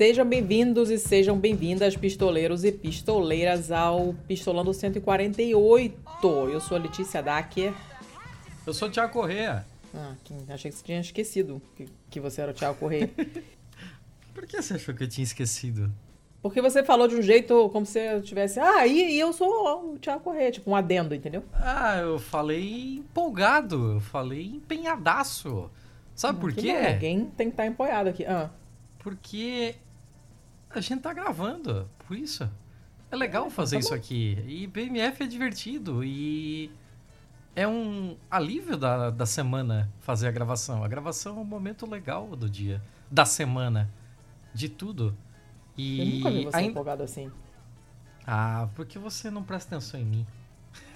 Sejam bem-vindos e sejam bem-vindas, pistoleiros e pistoleiras, ao Pistolando 148. Eu sou a Letícia Dacker. Eu sou o Thiago Corrêa. Ah, achei que você tinha esquecido que, que você era o Thiago Correia. Por que você achou que eu tinha esquecido? Porque você falou de um jeito como se eu tivesse. Ah, e, e eu sou o Thiago Correia, tipo um adendo, entendeu? Ah, eu falei empolgado, eu falei empenhadaço. Sabe por Que quê? Alguém tem que estar empoiado aqui. Ah, Porque a gente tá gravando, por isso. É legal fazer tá isso aqui. E BMF é divertido e é um alívio da, da semana fazer a gravação. A gravação é um momento legal do dia, da semana, de tudo. E eu nunca vi você ainda- empolgado assim. Ah, porque você não presta atenção em mim.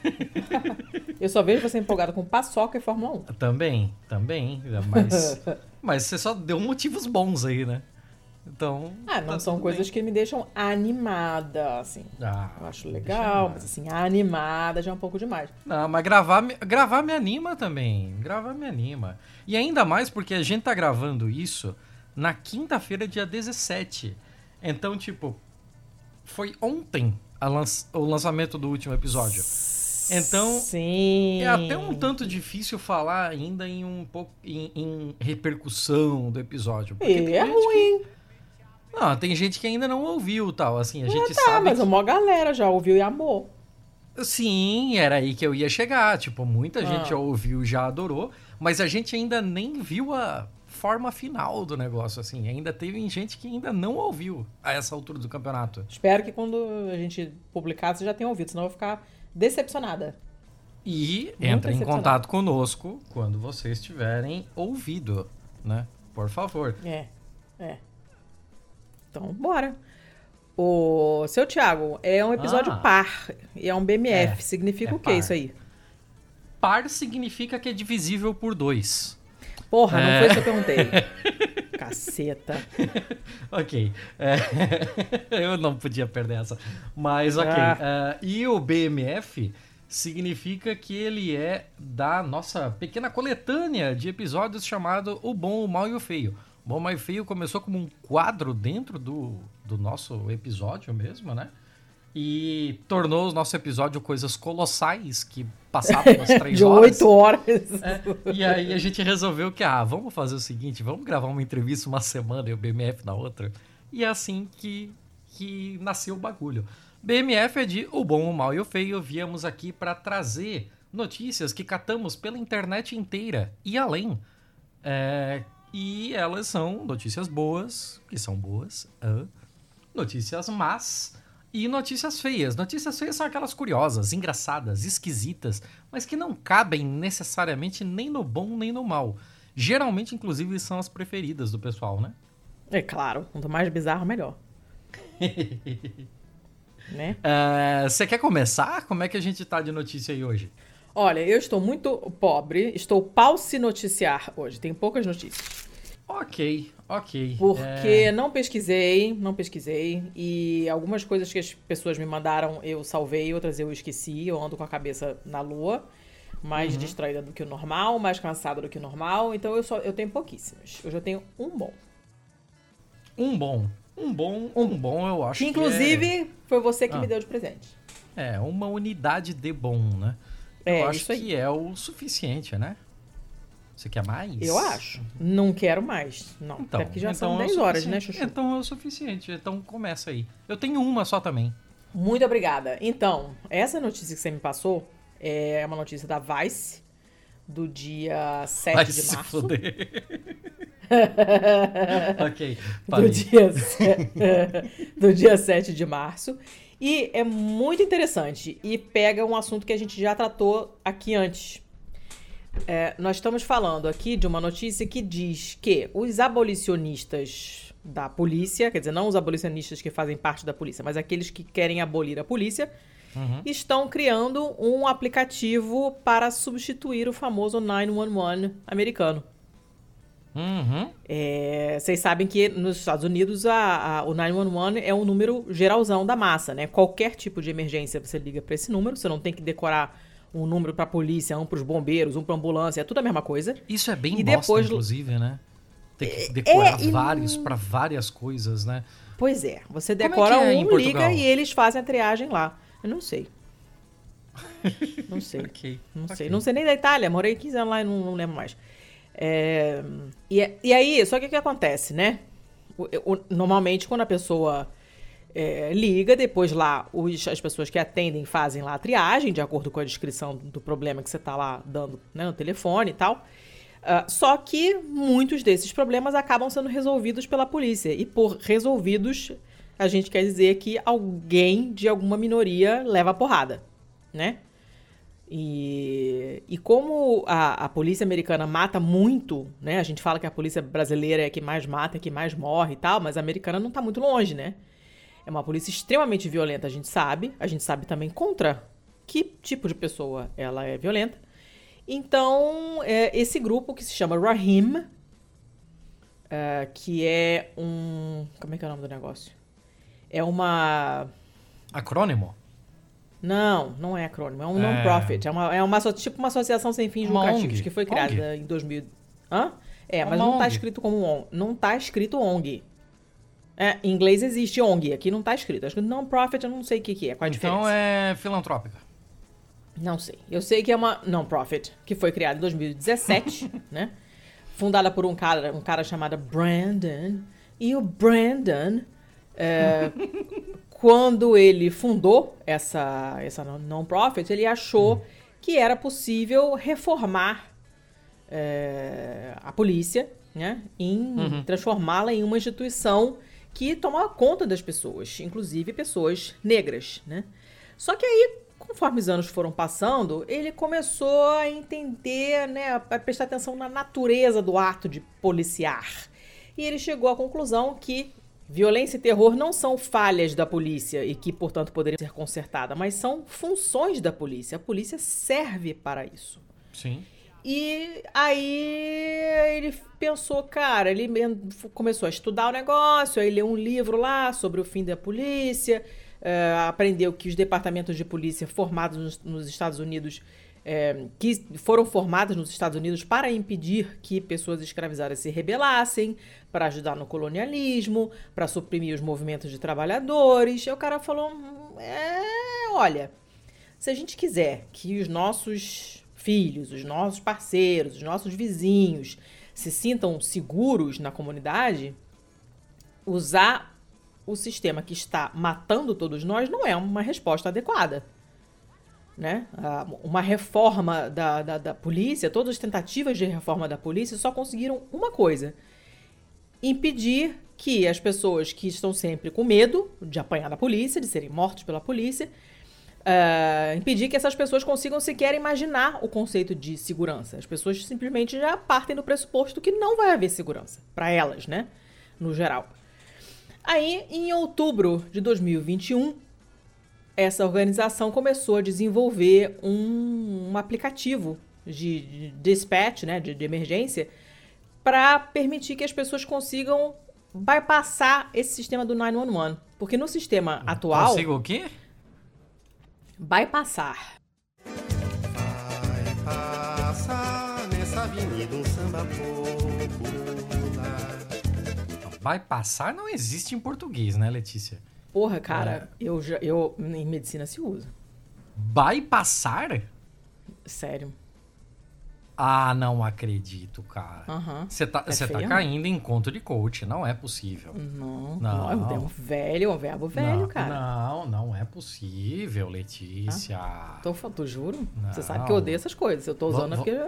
Eu só vejo você empolgado com paçoca e Fórmula 1. Também, também, mas, mas você só deu motivos bons aí, né? Então. Ah, não tá são coisas bem. que me deixam animada, assim. Ah, Eu acho legal, mas assim, animada já é um pouco demais. Não, mas gravar, me- gravar me anima também. Gravar me anima. E ainda mais porque a gente tá gravando isso na quinta-feira, dia 17. Então, tipo, foi ontem o lançamento do último episódio. Então, Sim. É até um tanto difícil falar ainda em um pouco em, em repercussão do episódio. porque E é gente que- ruim. Não, tem gente que ainda não ouviu tal. Assim, a gente Tá, sabe. mas que- uma galera já ouviu e amou. Sim, era aí que eu ia chegar. Tipo, muita Ah. gente já ouviu, já adorou, mas a gente ainda nem viu a forma final do negócio, assim. Ainda teve gente que ainda não ouviu a essa altura do campeonato. Espero que quando a gente publicar você já tenha ouvido, senão eu vou ficar decepcionada. E Muito entra em contato conosco quando vocês tiverem ouvido, né? Por favor. É, é. Então, bora. O seu Thiago, é um episódio Ah. par. E é um BMF. É, Significa é o que par. isso aí? Par significa que é divisível por dois. Porra, não É. foi isso que eu perguntei. Caceta. Ok. É, eu não podia perder essa. Mas ok. Ah. É, e o BMF significa que ele é da nossa pequena coletânea de episódios chamado O Bom, o Mal e o Feio. Bom, e o Feio começou como um quadro dentro do, do nosso episódio mesmo, né? E tornou o nosso episódio coisas colossais que passavam das três De horas. oito horas. É, e aí a gente resolveu que, ah, vamos fazer o seguinte, vamos gravar uma entrevista uma semana e o BMF na outra. E é assim que, que nasceu o bagulho. BMF é de O Bom, o Mal e o Feio. Viemos aqui para trazer notícias que catamos pela internet inteira e além. É, e elas são notícias boas, que são boas, ah, notícias más e notícias feias. Notícias feias são aquelas curiosas, engraçadas, esquisitas, mas que não cabem necessariamente nem no bom nem no mal. Geralmente, inclusive, são as preferidas do pessoal, né? É claro, quanto mais bizarro, melhor. né? É, Você quer começar? Como é que a gente tá de notícia aí hoje? Olha, eu estou muito pobre, estou pau-se noticiar hoje, tenho poucas notícias. Ok, ok. Porque É, não pesquisei, não pesquisei, e algumas coisas que as pessoas me mandaram eu salvei, outras eu esqueci, eu ando com a cabeça na lua, mais distraída do que o normal, mais cansada do que o normal, então eu só eu tenho pouquíssimas. Eu já tenho um bom. Um bom. Um bom, um bom, eu acho Que inclusive foi você que Ah. me deu de presente. que é, é uma unidade de bom, né? É, eu acho isso aí. que é o suficiente, né? Você quer mais? Eu acho. Não quero mais. Não, Então, até porque já então são é o 10 horas, né. Chuchu? Então é o suficiente. Então começa aí. Eu tenho uma só também. Muito obrigada. Então, essa notícia que você me passou é uma notícia da Vice, do dia 7 Vai de se março. fuder. ok, do parei. dia, se- do dia 7 de março. E é muito interessante. E pega um assunto que a gente já tratou aqui antes. É, nós estamos falando aqui de uma notícia que diz que os abolicionistas da polícia, quer dizer, não os abolicionistas que fazem parte da polícia, mas aqueles que querem abolir a polícia, Uhum. estão criando um aplicativo para substituir o famoso 911 americano. Uhum. É, vocês sabem que nos Estados Unidos a, a- o 911 é um número geralzão da massa, né? Qualquer tipo de emergência você liga para esse número, você não tem que decorar um número para polícia, um para os bombeiros, um para ambulância, é tudo a mesma coisa. Isso é bem E bosta, depois- inclusive, né? Tem que decorar É, e- vários para várias coisas, né? Pois é, você é decora é em um, liga e eles fazem a triagem lá. Eu não sei. Não sei. Ok. Não sei. Não sei nem da Itália. Morei 15 anos lá e não, não lembro mais. É, e, e aí, só que o que acontece, né? O- o- normalmente, quando a pessoa é, liga, depois lá os- as pessoas que atendem fazem lá a triagem, de acordo com a descrição do problema que você está lá dando né, no telefone e tal. Ah, só que muitos desses problemas acabam sendo resolvidos pela polícia. E por resolvidos, a gente quer dizer que alguém de alguma minoria leva a porrada, né? E, e como a, a polícia americana mata muito, né? A gente fala que a polícia brasileira é a que mais mata, é a que mais morre e tal, mas a americana não tá muito longe, né? É uma polícia extremamente violenta, a gente sabe. A gente sabe também contra que tipo de pessoa ela é violenta. Então, é, esse grupo que se chama Rahim, é, que é um. Como é que é o nome do negócio? É uma. Acrônimo? Não, não é acrônimo, é um É. non-profit. É, uma, é uma, tipo uma associação sem fins Uma lucrativos ONG. que foi criada em 2000. Hã? É, mas uma não tá ONG. escrito como ONG. Não tá escrito ONG. É, em inglês existe ONG, aqui não tá escrito. Acho que non-profit eu não sei o que, que é, qual a Então diferença. é filantrópica. Não sei. Eu sei que é uma non-profit, que foi criada em 2017, né? Fundada por um cara, um cara chamado Brandon. E o Brandon, é, quando ele fundou essa, essa non-profit, ele achou que era possível reformar é, a polícia, né? Em transformá-la em uma instituição que toma conta das pessoas, inclusive pessoas negras, né? Só que aí, conforme os anos foram passando, ele começou a entender, né, a prestar atenção na natureza do ato de policiar. E ele chegou à conclusão que violência e terror não são falhas da polícia e que, portanto, poderiam ser consertadas, mas são funções da polícia. A polícia serve para isso. Sim. E aí ele pensou, cara, ele começou a estudar o negócio, aí leu um livro lá sobre o fim da polícia, eh, aprendeu que os departamentos de polícia formados nos, nos Estados Unidos, eh, que foram formados nos Estados Unidos para impedir que pessoas escravizadas se rebelassem, para ajudar no colonialismo, para suprimir os movimentos de trabalhadores. E o cara falou, "Hum, é, olha, se a gente quiser que os nossos filhos, os nossos parceiros, os nossos vizinhos se sintam seguros na comunidade, usar o sistema que está matando todos nós não é uma resposta adequada. Né? Uma reforma da, da, da polícia, todas as tentativas de reforma da polícia só conseguiram uma coisa: impedir que as pessoas que estão sempre com medo de apanhar da polícia, de serem mortos pela polícia, ah, impedir que essas pessoas consigam sequer imaginar o conceito de segurança. As pessoas simplesmente já partem do pressuposto que não vai haver segurança para elas, né? No geral. Aí, em outubro de 2021, essa organização começou a desenvolver um, um aplicativo de, de dispatch, né, de, de emergência, para permitir que as pessoas consigam bypassar esse sistema do 911. Porque no sistema atual, Consigo o quê? Bypassar. Vai passar nessa avenida um samba popular. Vai passar não existe em português, né, Letícia? Porra, cara, eu, já, eu em medicina se usa. Vai passar? Sério. Ah, não acredito, cara. Você tá, É tá caindo em conto de coach, não é possível. Não, Não. não. É um velho, é um verbo velho, não, cara. Não, não é possível, Letícia. Tô, fa- tu juro? Você sabe que eu odeio essas coisas. Eu tô usando é vo- porque.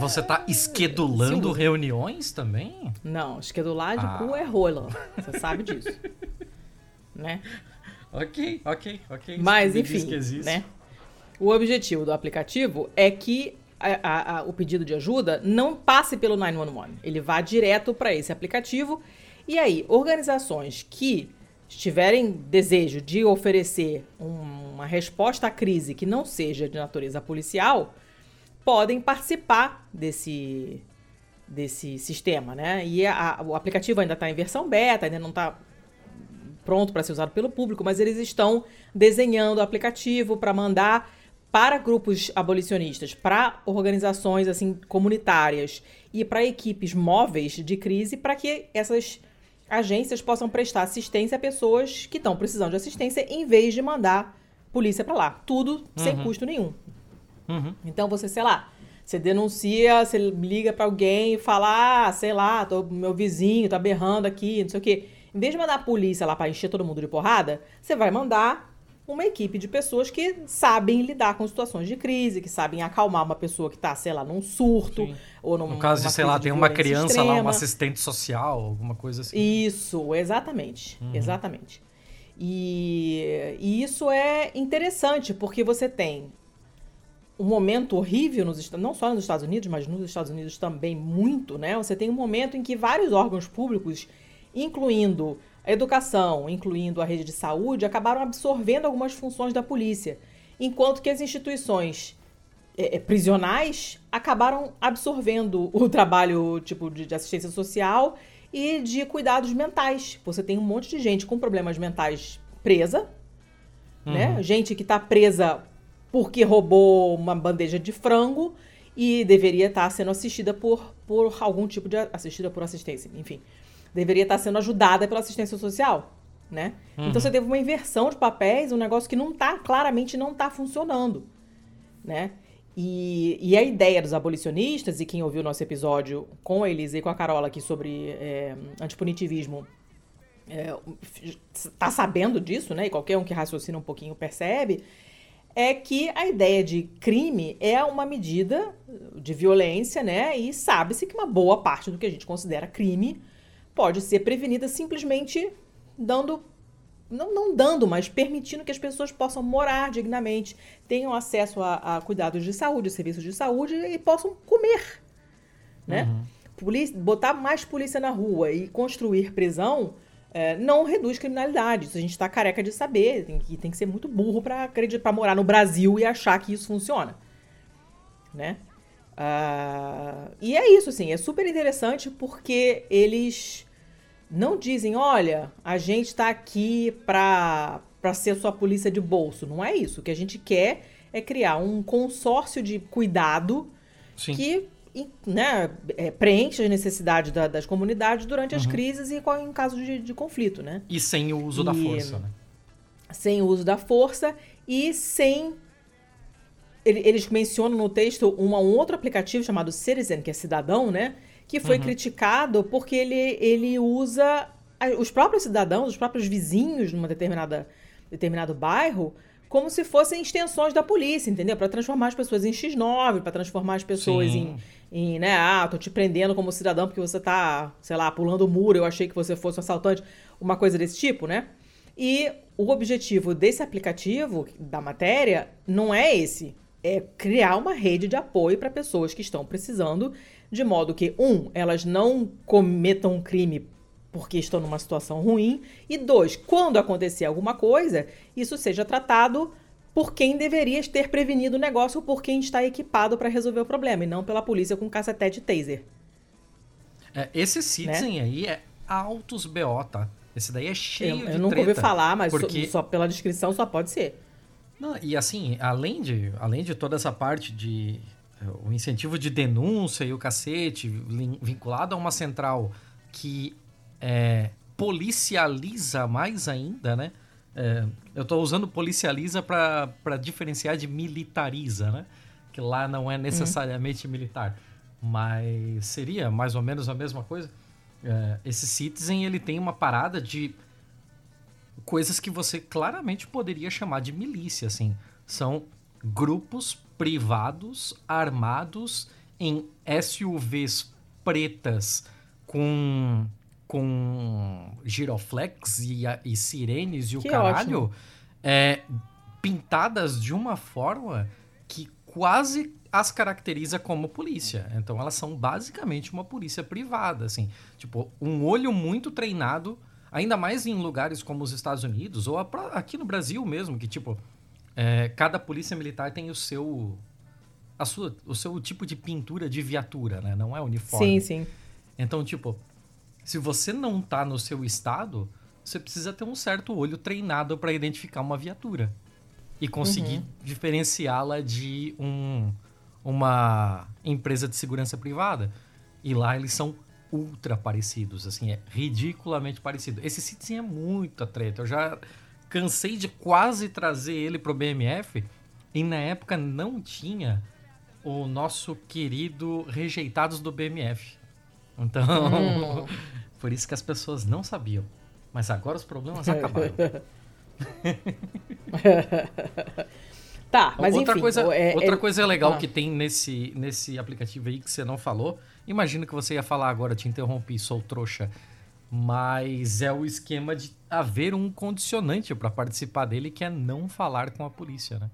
Você tá esquedulando Sim. reuniões também? Não, esquedular de Ah. cu é rola. Você sabe disso. né? Ok, ok, ok. Mas, enfim, né? O objetivo do aplicativo é que a- a- o pedido de ajuda não passe pelo 911. Ele vá direto para esse aplicativo. E aí, organizações que estiverem desejo de oferecer um- uma resposta à crise que não seja de natureza policial, podem participar desse, desse sistema, né? E a- o aplicativo ainda está em versão beta, ainda não está pronto para ser usado pelo público, mas eles estão desenhando o aplicativo para mandar para grupos abolicionistas, para organizações assim comunitárias e para equipes móveis de crise, para que essas agências possam prestar assistência a pessoas que estão precisando de assistência, em vez de mandar polícia para lá. Tudo sem custo nenhum. Uhum. Então você, sei lá, você denuncia, você liga para alguém e fala, ah, sei lá, tô, meu vizinho tá berrando aqui, não sei o quê. Em vez de mandar a polícia lá para encher todo mundo de porrada, você vai mandar uma equipe de pessoas que sabem lidar com situações de crise, que sabem acalmar uma pessoa que tá, sei lá, num surto Sim. ou num No caso de, sei lá, crise tem de uma criança lá, extrema. uma assistente social, alguma coisa assim. Isso, exatamente. Exatamente. E, e isso é interessante, porque você tem um momento horrível, nos, não só nos Estados Unidos, mas nos Estados Unidos também muito, né? Você tem um momento em que vários órgãos públicos, incluindo a educação, incluindo a rede de saúde, acabaram absorvendo algumas funções da polícia, enquanto que as instituições é, prisionais acabaram absorvendo o trabalho tipo de, de assistência social e de cuidados mentais. Você tem um monte de gente com problemas mentais presa, né? Gente que está presa porque roubou uma bandeja de frango e deveria estar sendo assistida por, por algum tipo de assistida por assistência, enfim, deveria estar sendo ajudada pela assistência social, né? Então você teve uma inversão de papéis, um negócio que não tá claramente não está funcionando, né? E, e a ideia dos abolicionistas, e quem ouviu o nosso episódio com a Elisa e com a Carola aqui sobre é, antipunitivismo, é, tá sabendo disso, né? E qualquer um que raciocina um pouquinho percebe, é que a ideia de crime é uma medida de violência, né? E sabe-se que uma boa parte do que a gente considera crime pode ser prevenida simplesmente dando não, não dando, mas permitindo que as pessoas possam morar dignamente, tenham acesso a, a cuidados de saúde, serviços de saúde e possam comer, né? Polícia, botar mais polícia na rua e construir prisão é, não reduz criminalidade. Isso a gente está careca de saber. Tem que, tem que ser muito burro para acreditar, para morar no Brasil e achar que isso funciona, né? Ah, e é isso, assim, é super interessante porque eles não dizem, olha, a gente está aqui para ser sua polícia de bolso. Não é isso. O que a gente quer é criar um consórcio de cuidado Sim. que né, é, preenche as necessidades da- das comunidades durante as crises e em caso de, de conflito, né? E sem o uso da E- força, né? Sem o uso da força e sem. ele- Eles mencionam no texto uma- um outro aplicativo chamado Citizen, que é cidadão, né? Que foi criticado porque ele, ele usa os próprios cidadãos, os próprios vizinhos numa determinada determinado bairro, como se fossem extensões da polícia, entendeu? Para transformar as pessoas em X9, para transformar as pessoas Sim. em, em, né, ah, tô te prendendo como cidadão porque você tá, sei lá, pulando o muro, eu achei que você fosse um assaltante, uma coisa desse tipo, né? E o objetivo desse aplicativo, da matéria, não é esse. É criar uma rede de apoio para pessoas que estão precisando, de modo que, um, elas não cometam um crime porque estão numa situação ruim, e dois, quando acontecer alguma coisa, isso seja tratado por quem deveria ter prevenido o negócio ou por quem está equipado para resolver o problema, e não pela polícia com cacetete e taser. É, esse Né? Citizen aí é altos BO, tá? Esse daí é cheio Eu, de eu nunca treta, ouvi falar, mas só- porque... só pela descrição só pode ser. Não, e assim, além de, além de toda essa parte de o incentivo de denúncia e o cacete vinculado a uma central que eh, policializa mais ainda, né? Eh, eu tô usando policializa para diferenciar de militariza, né? Que lá não é necessariamente militar, mas seria mais ou menos a mesma coisa. Eh, esse Citizen ele tem uma parada de coisas que você claramente poderia chamar de milícia, assim. São grupos privados armados em SUVs pretas com com giroflex e, e sirenes e o Que caralho é, pintadas de uma forma que quase as caracteriza como polícia. Então elas são basicamente uma polícia privada, assim. Tipo, um olho muito treinado, ainda mais em lugares como os Estados Unidos, ou aqui no Brasil mesmo, que tipo, é, cada polícia militar tem o seu. A sua, o seu tipo de pintura de viatura, né? Não é uniforme. Sim, sim. Então, tipo, se você não tá no seu estado, você precisa ter um certo olho treinado para identificar uma viatura. e conseguir diferenciá-la de um, uma empresa de segurança privada. E lá eles são ultra parecidos, assim, é ridiculamente parecido. Esse Citizen é muita treta. Eu já cansei de quase trazer ele pro BMF e na época não tinha o nosso querido Rejeitados do BMF. Então, Hum. por isso que as pessoas não sabiam. Mas agora os problemas acabaram. Tá, mas outra enfim. coisa, é- outra é- coisa legal Ah. que tem nesse, nesse aplicativo aí que você não falou, imagino que você ia falar agora, te interrompi, sou trouxa, mas é o esquema de haver um condicionante para participar dele que é não falar com a polícia, né?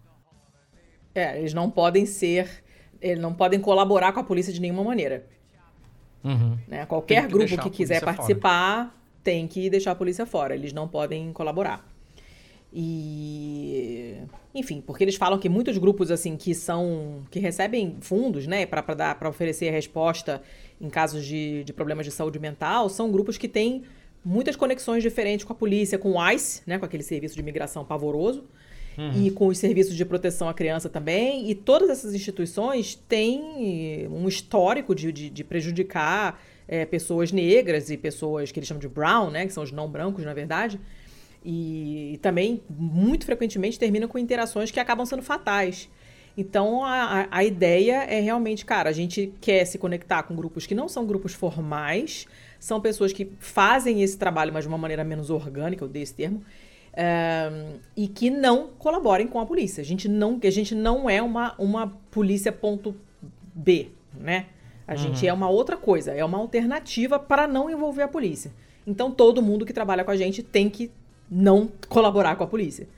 É, eles não podem ser. Eles não podem colaborar com a polícia de nenhuma maneira. Uhum. né? Qualquer que grupo que a quiser participar tem que deixar a polícia fora. Eles não podem colaborar. E enfim, porque eles falam que muitos grupos assim que são que recebem fundos, né, para dar para oferecer resposta em casos de, de problemas de saúde mental, são grupos que têm muitas conexões diferentes com a polícia, com o ICE, né, com aquele serviço de imigração pavoroso, e com os serviços de proteção à criança também. E todas essas instituições têm um histórico de, de, de prejudicar é, pessoas negras e pessoas que eles chamam de brown, né, que são os não brancos, na verdade. E, também, muito frequentemente, terminam com interações que acabam sendo fatais. Então, a, a- ideia é realmente, cara, a gente quer se conectar com grupos que não são grupos formais, são pessoas que fazem esse trabalho, mas de uma maneira menos orgânica, eu dei esse termo, eh, e que não colaborem com a polícia. A gente não, a gente não é uma, uma polícia ponto B, né? A gente é uma outra coisa, é uma alternativa para não envolver a polícia. Então, todo mundo que trabalha com a gente tem que não colaborar com a polícia.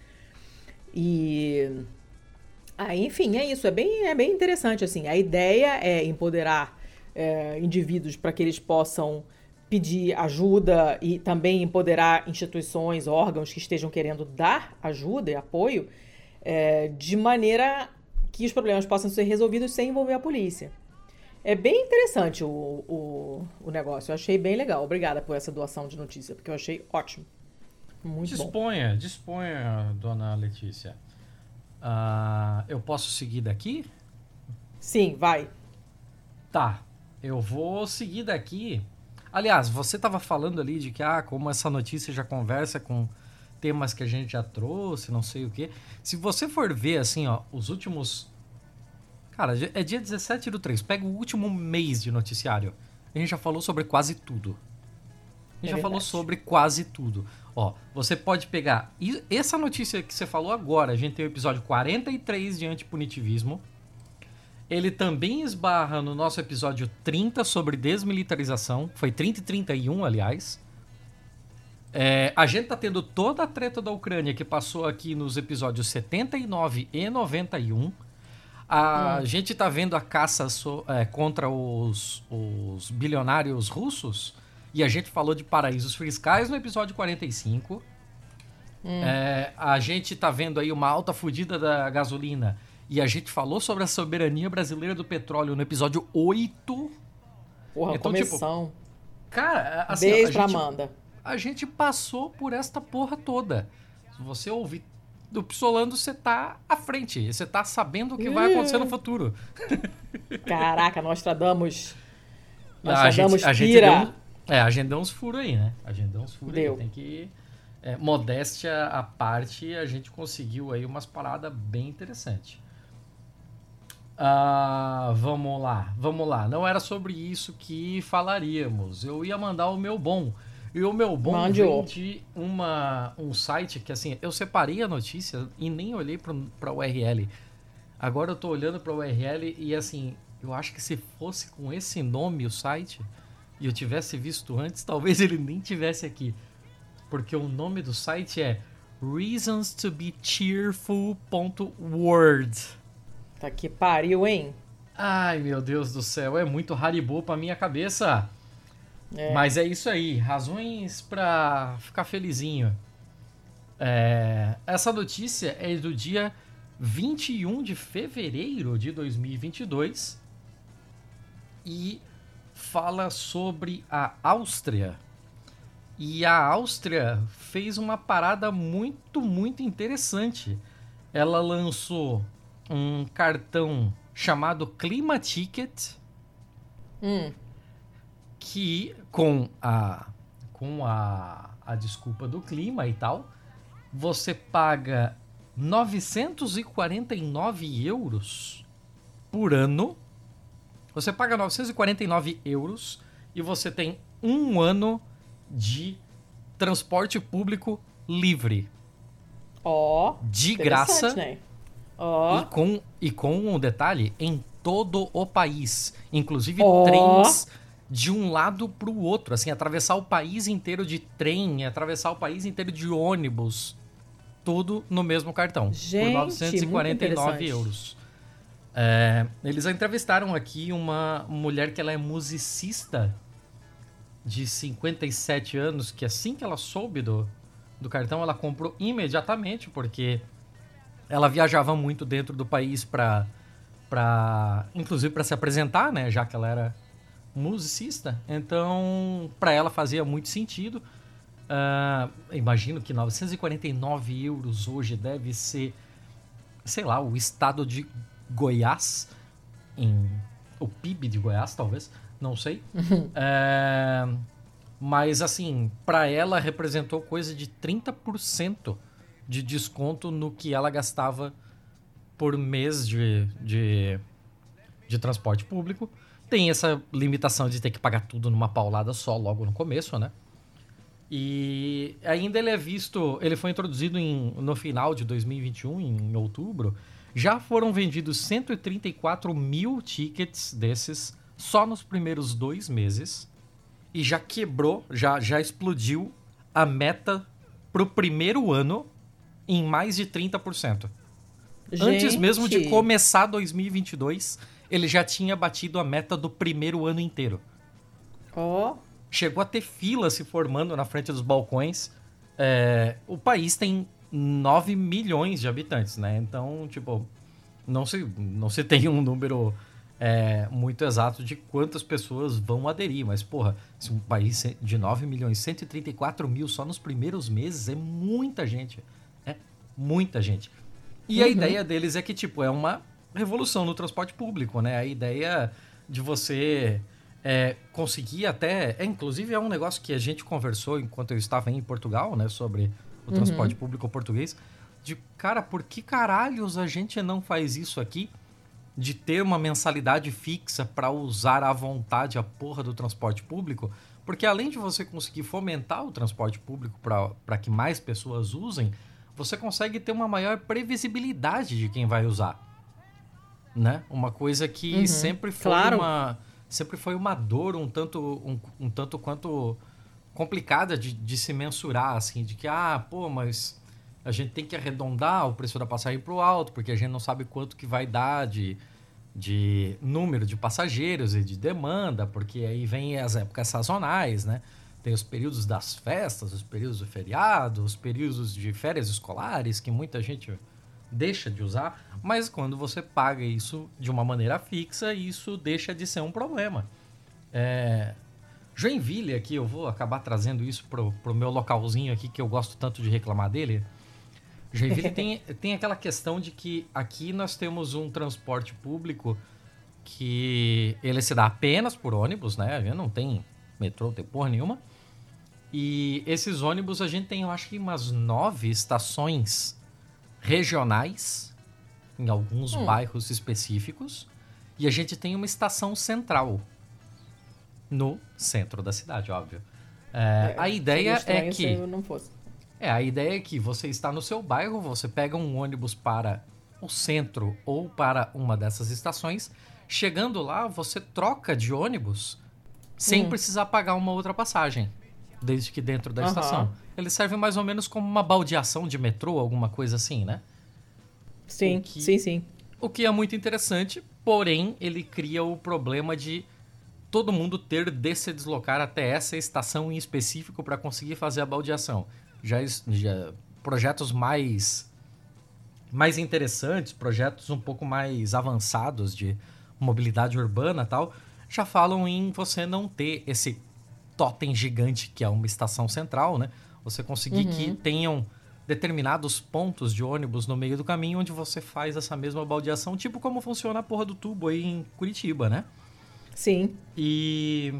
E Aí, enfim, é isso. É bem, é bem interessante, assim. A ideia é empoderar é, indivíduos para que eles possam pedir ajuda e também empoderar instituições, órgãos que estejam querendo dar ajuda e apoio é, de maneira que os problemas possam ser resolvidos sem envolver a polícia. É bem interessante o, o, o negócio. Eu achei bem legal. Obrigada por essa doação de notícia, porque eu achei ótimo. Muito bom. Disponha, disponha, dona Letícia. Ah, eu posso seguir daqui? Sim, vai. Tá, eu vou seguir daqui. Aliás, você estava falando ali de que, ah, como essa notícia já conversa com temas que a gente já trouxe, não sei o quê. Se você for ver, assim, ó, os últimos. Cara, é dia 17 do 3. Pega o último mês de noticiário. A gente já falou sobre quase tudo. A gente É já falou sobre quase tudo. Ó, você pode pegar. Essa notícia que você falou agora, a gente tem o episódio 43 de antipunitivismo. Ele também esbarra no nosso episódio 30 sobre desmilitarização. Foi 30 e 31, aliás. É, a gente tá tendo toda a treta da Ucrânia que passou aqui nos episódios 79 e 91. A gente tá vendo a caça so- é, contra os, os bilionários russos. E a gente falou de paraísos fiscais no episódio 45. É, a gente tá vendo aí uma alta fudida da gasolina. E a gente falou sobre a soberania brasileira do petróleo no episódio 8. Porra, Então, tipo, começão. Cara, assim, Beijo a pra gente, Amanda. a gente passou por esta porra toda. Se você ouvir do Psolando, você tá à frente. Você tá sabendo o que vai acontecer no futuro. Caraca, nós tradamos. Nós a tradamos gente, a gente deu, um- é, a gente deu uns furos aí, né? A gente deu uns furos aí. Deu. Tem que. é, modéstia à parte, a gente conseguiu aí umas paradas bem interessantes. Ah, vamos lá, vamos lá. Não era sobre isso que falaríamos. Eu ia mandar o meu bom. E o meu bom Mande vem de uma, um site que, assim, eu separei a notícia e nem olhei para a URL. Agora eu tô olhando para a URL e, assim, eu acho que se fosse com esse nome o site e eu tivesse visto antes, talvez ele nem tivesse aqui. Porque o nome do site é reasonstobecheerful.word. Tá que pariu, hein? Ai, meu Deus do céu, é muito Haribo pra minha cabeça. É. Mas é isso aí, razões pra ficar felizinho. É, essa notícia é do dia 21 de fevereiro de 2022 e fala sobre a Áustria. E a Áustria fez uma parada muito, muito interessante. ela lançou um cartão chamado Clima Ticket, Hum. que com a com a, a desculpa do clima e tal, você paga 949 euros por ano. Você paga 949 euros e você tem um ano de transporte público livre, Ó. de interessante, graça Né? Ó. e com e com um detalhe em todo o país, inclusive Ó. trens de um lado para o outro, assim, atravessar o país inteiro de trem, atravessar o país inteiro de ônibus, tudo no mesmo cartão, Gente, por muito 949 interessante. euros. É, eles entrevistaram aqui uma mulher que ela é musicista de 57 anos, que assim que ela soube do, do cartão, ela comprou imediatamente, porque ela viajava muito dentro do país para para inclusive para se apresentar, né, já que ela era musicista. Então, para ela fazia muito sentido. Ah, imagino que 949 euros hoje deve ser, sei lá, o estado de Goiás, em o PIB de Goiás, talvez, não sei. É, mas assim, para ela representou coisa de 30% de desconto no que ela gastava por mês de, de, de transporte público. Tem essa limitação de ter que pagar tudo numa paulada só logo no começo, né? E ainda ele é visto, ele foi introduzido em, no final de 2021, em outubro. Já foram vendidos 134 mil tickets desses só nos primeiros dois meses. E já quebrou, já, já explodiu a meta pro primeiro ano em mais de 30%. Antes mesmo de Gente, começar 2022, ele já tinha batido a meta do primeiro ano inteiro. Ó. Chegou a ter fila se formando na frente dos balcões. É, o país tem 9 milhões de habitantes, né? Então, tipo, não se, não se tem um número é, muito exato de quantas pessoas vão aderir. Mas, porra, se um país de 9 milhões, 134 mil só nos primeiros meses é muita gente. É muita gente. E a ideia deles é que, tipo, é uma revolução no transporte público, né? A ideia de você é, conseguir até. É, inclusive, é um negócio que a gente conversou enquanto eu estava em Portugal, né? Sobre o transporte público português. De, cara, por que caralhos a gente não faz isso aqui? De ter uma mensalidade fixa para usar à vontade a porra do transporte público? Porque além de você conseguir fomentar o transporte público para que mais pessoas usem, você consegue ter uma maior previsibilidade de quem vai usar. Né? Uma coisa que Uhum, sempre foi claro. uma sempre foi uma dor um tanto um, um tanto quanto complicada de, de se mensurar assim, de que ah, pô, mas a gente tem que arredondar o preço da passagem para o alto, porque a gente não sabe quanto que vai dar de, de número de passageiros e de demanda, porque aí vem as épocas sazonais, né? Tem os períodos das festas, os períodos do feriado, os períodos de férias escolares, que muita gente deixa de usar, mas quando você paga isso de uma maneira fixa, isso deixa de ser um problema. É, Joinville aqui, eu vou acabar trazendo isso pro, pro meu localzinho aqui, que eu gosto tanto de reclamar dele. Joinville tem, tem aquela questão de que aqui nós temos um transporte público que ele se dá apenas por ônibus, né? A gente não tem metrô, não tem porra nenhuma. E esses ônibus a gente tem, eu acho que umas nove estações regionais em alguns Hum. bairros específicos. E a gente tem uma estação central no centro da cidade, óbvio. É, a ideia é que Se eu não fosse. é, a ideia é que você está no seu bairro, você pega um ônibus para o centro ou para uma dessas estações. Chegando lá, você troca de ônibus sem Hum. precisar pagar uma outra passagem, desde que dentro da Aham. estação. Ele serve mais ou menos como uma baldeação de metrô, alguma coisa assim, né? Sim, que- sim, sim. O que é muito interessante, porém, ele cria o problema de todo mundo ter de se deslocar até essa estação em específico para conseguir fazer a baldeação. Já, já projetos mais mais interessantes, projetos um pouco mais avançados de mobilidade urbana, tal, já falam em você não ter esse totem gigante que é uma estação central, né? Você conseguir que tenham determinados pontos de ônibus no meio do caminho onde você faz essa mesma baldeação, tipo como funciona a porra do tubo aí em Curitiba, né? Sim. E.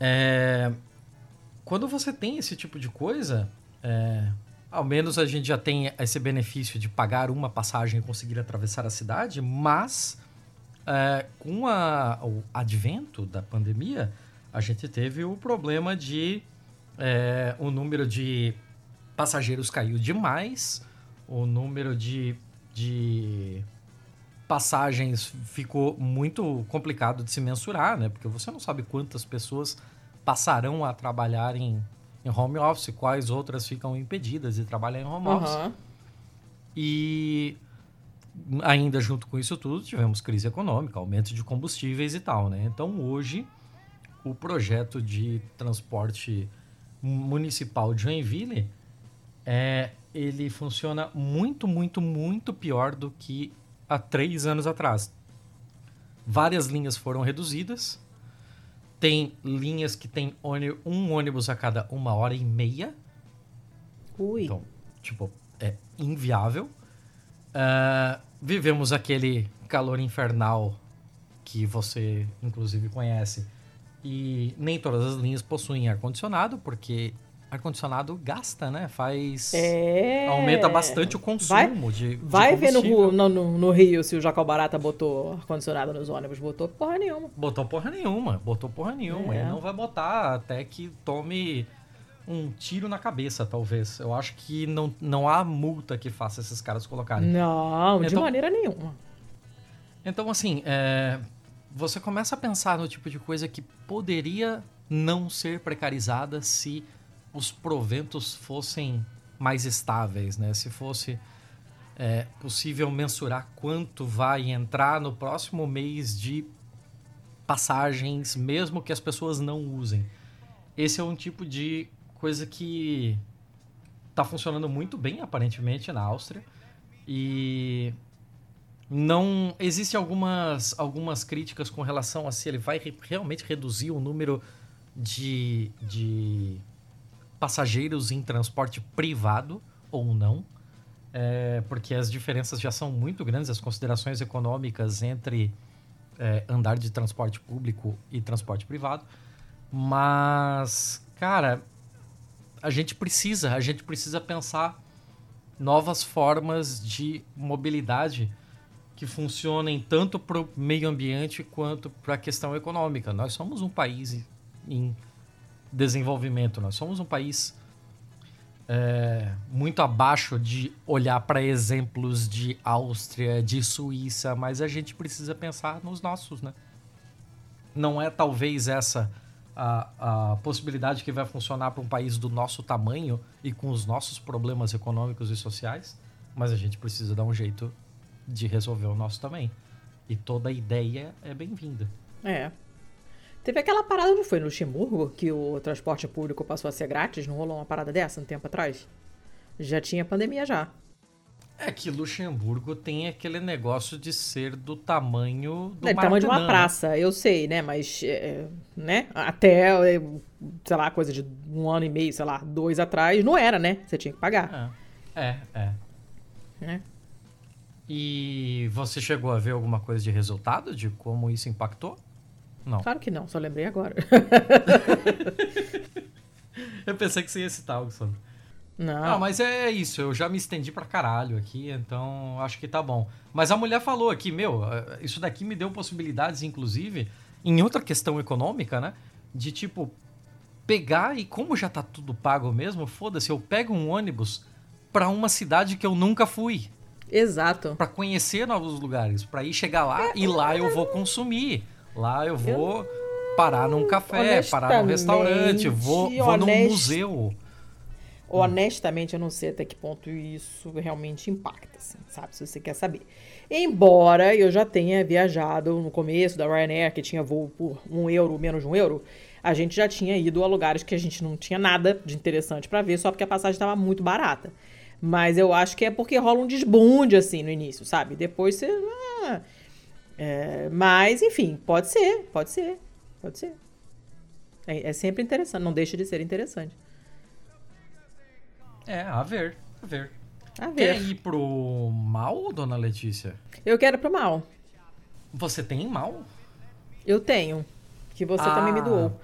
É, quando você tem esse tipo de coisa, é, ao menos a gente já tem esse benefício de pagar uma passagem e conseguir atravessar a cidade, mas é, com a, o advento da pandemia, a gente teve o problema de é, o número de passageiros caiu demais, o número de, de passagens ficou muito complicado de se mensurar, né? Porque você não sabe quantas pessoas passarão a trabalhar em, em home office, quais outras ficam impedidas de trabalhar em home office. Aham. E ainda junto com isso tudo, tivemos crise econômica, aumento de combustíveis e tal, né? Então hoje o projeto de transporte municipal de Joinville é, ele funciona muito, muito, muito pior do que há três anos atrás. Várias linhas foram reduzidas. Tem linhas que tem um ônibus a cada uma hora e meia. Ui. Então, tipo, é inviável. Ah, vivemos aquele calor infernal que você, inclusive, conhece. E nem todas as linhas possuem ar-condicionado, porque ar-condicionado gasta, né? Faz. é. Aumenta bastante o consumo de. de Vai ver no, no, no, Rio se o Jacal Barata botou ar-condicionado nos ônibus. Botou porra nenhuma. Botou porra nenhuma, botou porra nenhuma. É. Ele não vai botar até que tome um tiro na cabeça, talvez. Eu acho que não, não há multa que faça esses caras colocarem. Não, de Então- maneira nenhuma. Então, assim, é, você começa a pensar no tipo de coisa que poderia não ser precarizada se os proventos fossem mais estáveis, né? Se fosse é, possível mensurar quanto vai entrar no próximo mês de passagens, mesmo que as pessoas não usem. Esse é um tipo de coisa que está funcionando muito bem, aparentemente, na Áustria. E não existem algumas, algumas críticas com relação a se ele vai re- realmente reduzir o número de, de passageiros em transporte privado ou não, é, porque as diferenças já são muito grandes, as considerações econômicas entre é, andar de transporte público e transporte privado. Mas, cara, a gente precisa, a gente precisa pensar novas formas de mobilidade que funcionem tanto para o meio ambiente quanto para a questão econômica. Nós somos um país em desenvolvimento, nós somos um país é, muito abaixo de olhar para exemplos de Áustria, de Suíça, mas a gente precisa pensar nos nossos, né? Não é talvez essa a, a possibilidade que vai funcionar para um país do nosso tamanho e com os nossos problemas econômicos e sociais, mas a gente precisa dar um jeito de resolver o nosso também. E toda ideia é bem-vinda. É. Teve aquela parada, não foi no Luxemburgo, que o transporte público passou a ser grátis? Não rolou uma parada dessa um tempo atrás? Já tinha pandemia já. É que Luxemburgo tem aquele negócio de ser do tamanho do É, do tamanho de uma né? praça, eu sei, né? Mas, é, né? Até, é, sei lá, coisa de um ano e meio, sei lá, dois atrás, não era, né? Você tinha que pagar, É, é. é. né? E você chegou a ver alguma coisa de resultado de como isso impactou? Não. Claro que não, só lembrei agora. Eu pensei que você ia citar algo sobre. Não. Ah, mas é isso, eu já me estendi pra caralho aqui, então acho que tá bom. Mas a mulher falou aqui, meu, eh, isso daqui me deu possibilidades, inclusive, em outra questão econômica, né? De tipo, pegar e como já tá tudo pago mesmo, foda-se, eu pego um ônibus pra uma cidade que eu nunca fui. Exato. Pra conhecer novos lugares, pra ir chegar lá e lá eu vou consumir. Lá eu vou parar num café, parar num restaurante, vou, vou num honest- museu. Honestamente, eu não sei até que ponto isso realmente impacta, assim, sabe? Se você quer saber. Embora eu já tenha viajado no começo da Ryanair, que tinha voo por um euro, menos de um euro, a gente já tinha ido a lugares que a gente não tinha nada de interessante pra ver, só porque a passagem estava muito barata. Mas eu acho que é porque rola um desbunde, assim, no início, sabe? Depois você... ah, é, mas, enfim, pode ser, pode ser, pode ser. É, é sempre interessante, não deixa de ser interessante. É, a ver, a ver. A Quer ver. ir pro mal, dona Letícia? Eu quero pro mal. Você tem mal? Eu tenho. Que você Ah. também me doou.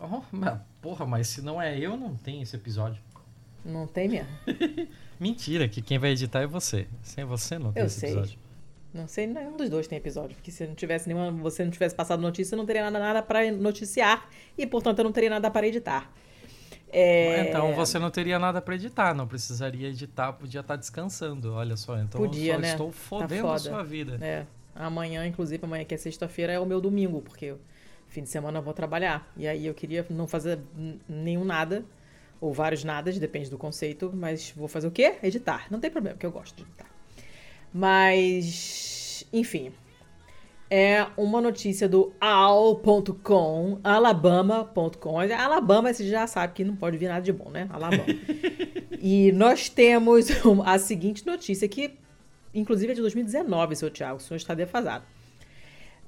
Oh, mas- porra, mas se não é eu, não tem esse episódio. Não tem mesmo. Mentira, que quem vai editar é você. Sem você não tem Eu esse sei. episódio. Não sei, nenhum dos dois tem episódio. Porque se não tivesse nenhuma, você não tivesse passado notícia, eu não teria nada, nada para noticiar. E, portanto, eu não teria nada para editar. É, Então você não teria nada pra editar, não precisaria editar, podia estar descansando. Olha só, então Podia, eu só né? estou Tá fodendo a foda. sua vida. É, amanhã, inclusive, amanhã que é sexta-feira, é o meu domingo, porque fim de semana eu vou trabalhar. E aí eu queria não fazer nenhum nada, ou vários nadas, depende do conceito, mas vou fazer o quê? Editar. Não tem problema, porque eu gosto de editar. Mas, enfim. É uma notícia do al.com, alabama.com. Alabama, você já sabe que não pode vir nada de bom, né? Alabama. e nós temos a seguinte notícia que Inclusive é de 2019, seu Thiago. O senhor está defasado.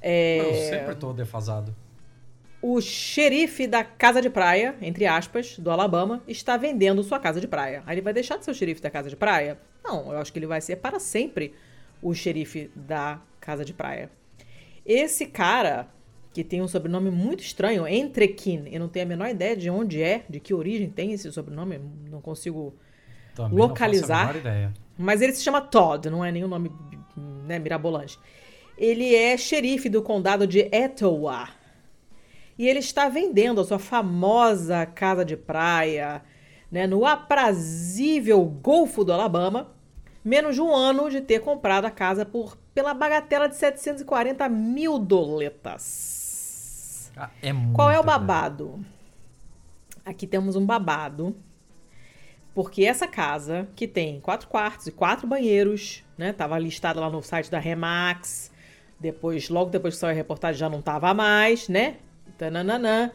É, Eu sempre estou defasado. O xerife da casa de praia, entre aspas, do Alabama, está vendendo sua casa de praia. Aí ele vai deixar de ser o xerife da casa de praia? Não, eu acho que ele vai ser para sempre o xerife da casa de praia. Esse cara, que tem um sobrenome muito estranho, Entrequin, eu não tenho a menor ideia de onde é, de que origem tem esse sobrenome, não consigo Também Localizar. Não faço a ideia. Mas ele se chama Todd, não é nenhum nome né, mirabolante. Ele é xerife do condado de Etowah. E ele está vendendo a sua famosa casa de praia né, no aprazível Golfo do Alabama, menos de um ano de ter comprado a casa por pela bagatela de 740 mil doletas. Ah, é Qual é o babado? Aqui temos um babado. Porque essa casa, que tem quatro quartos e quatro banheiros, né? Tava listada lá no site da Remax. Depois, logo depois que saiu a reportagem, já não tava mais, né? Tananana.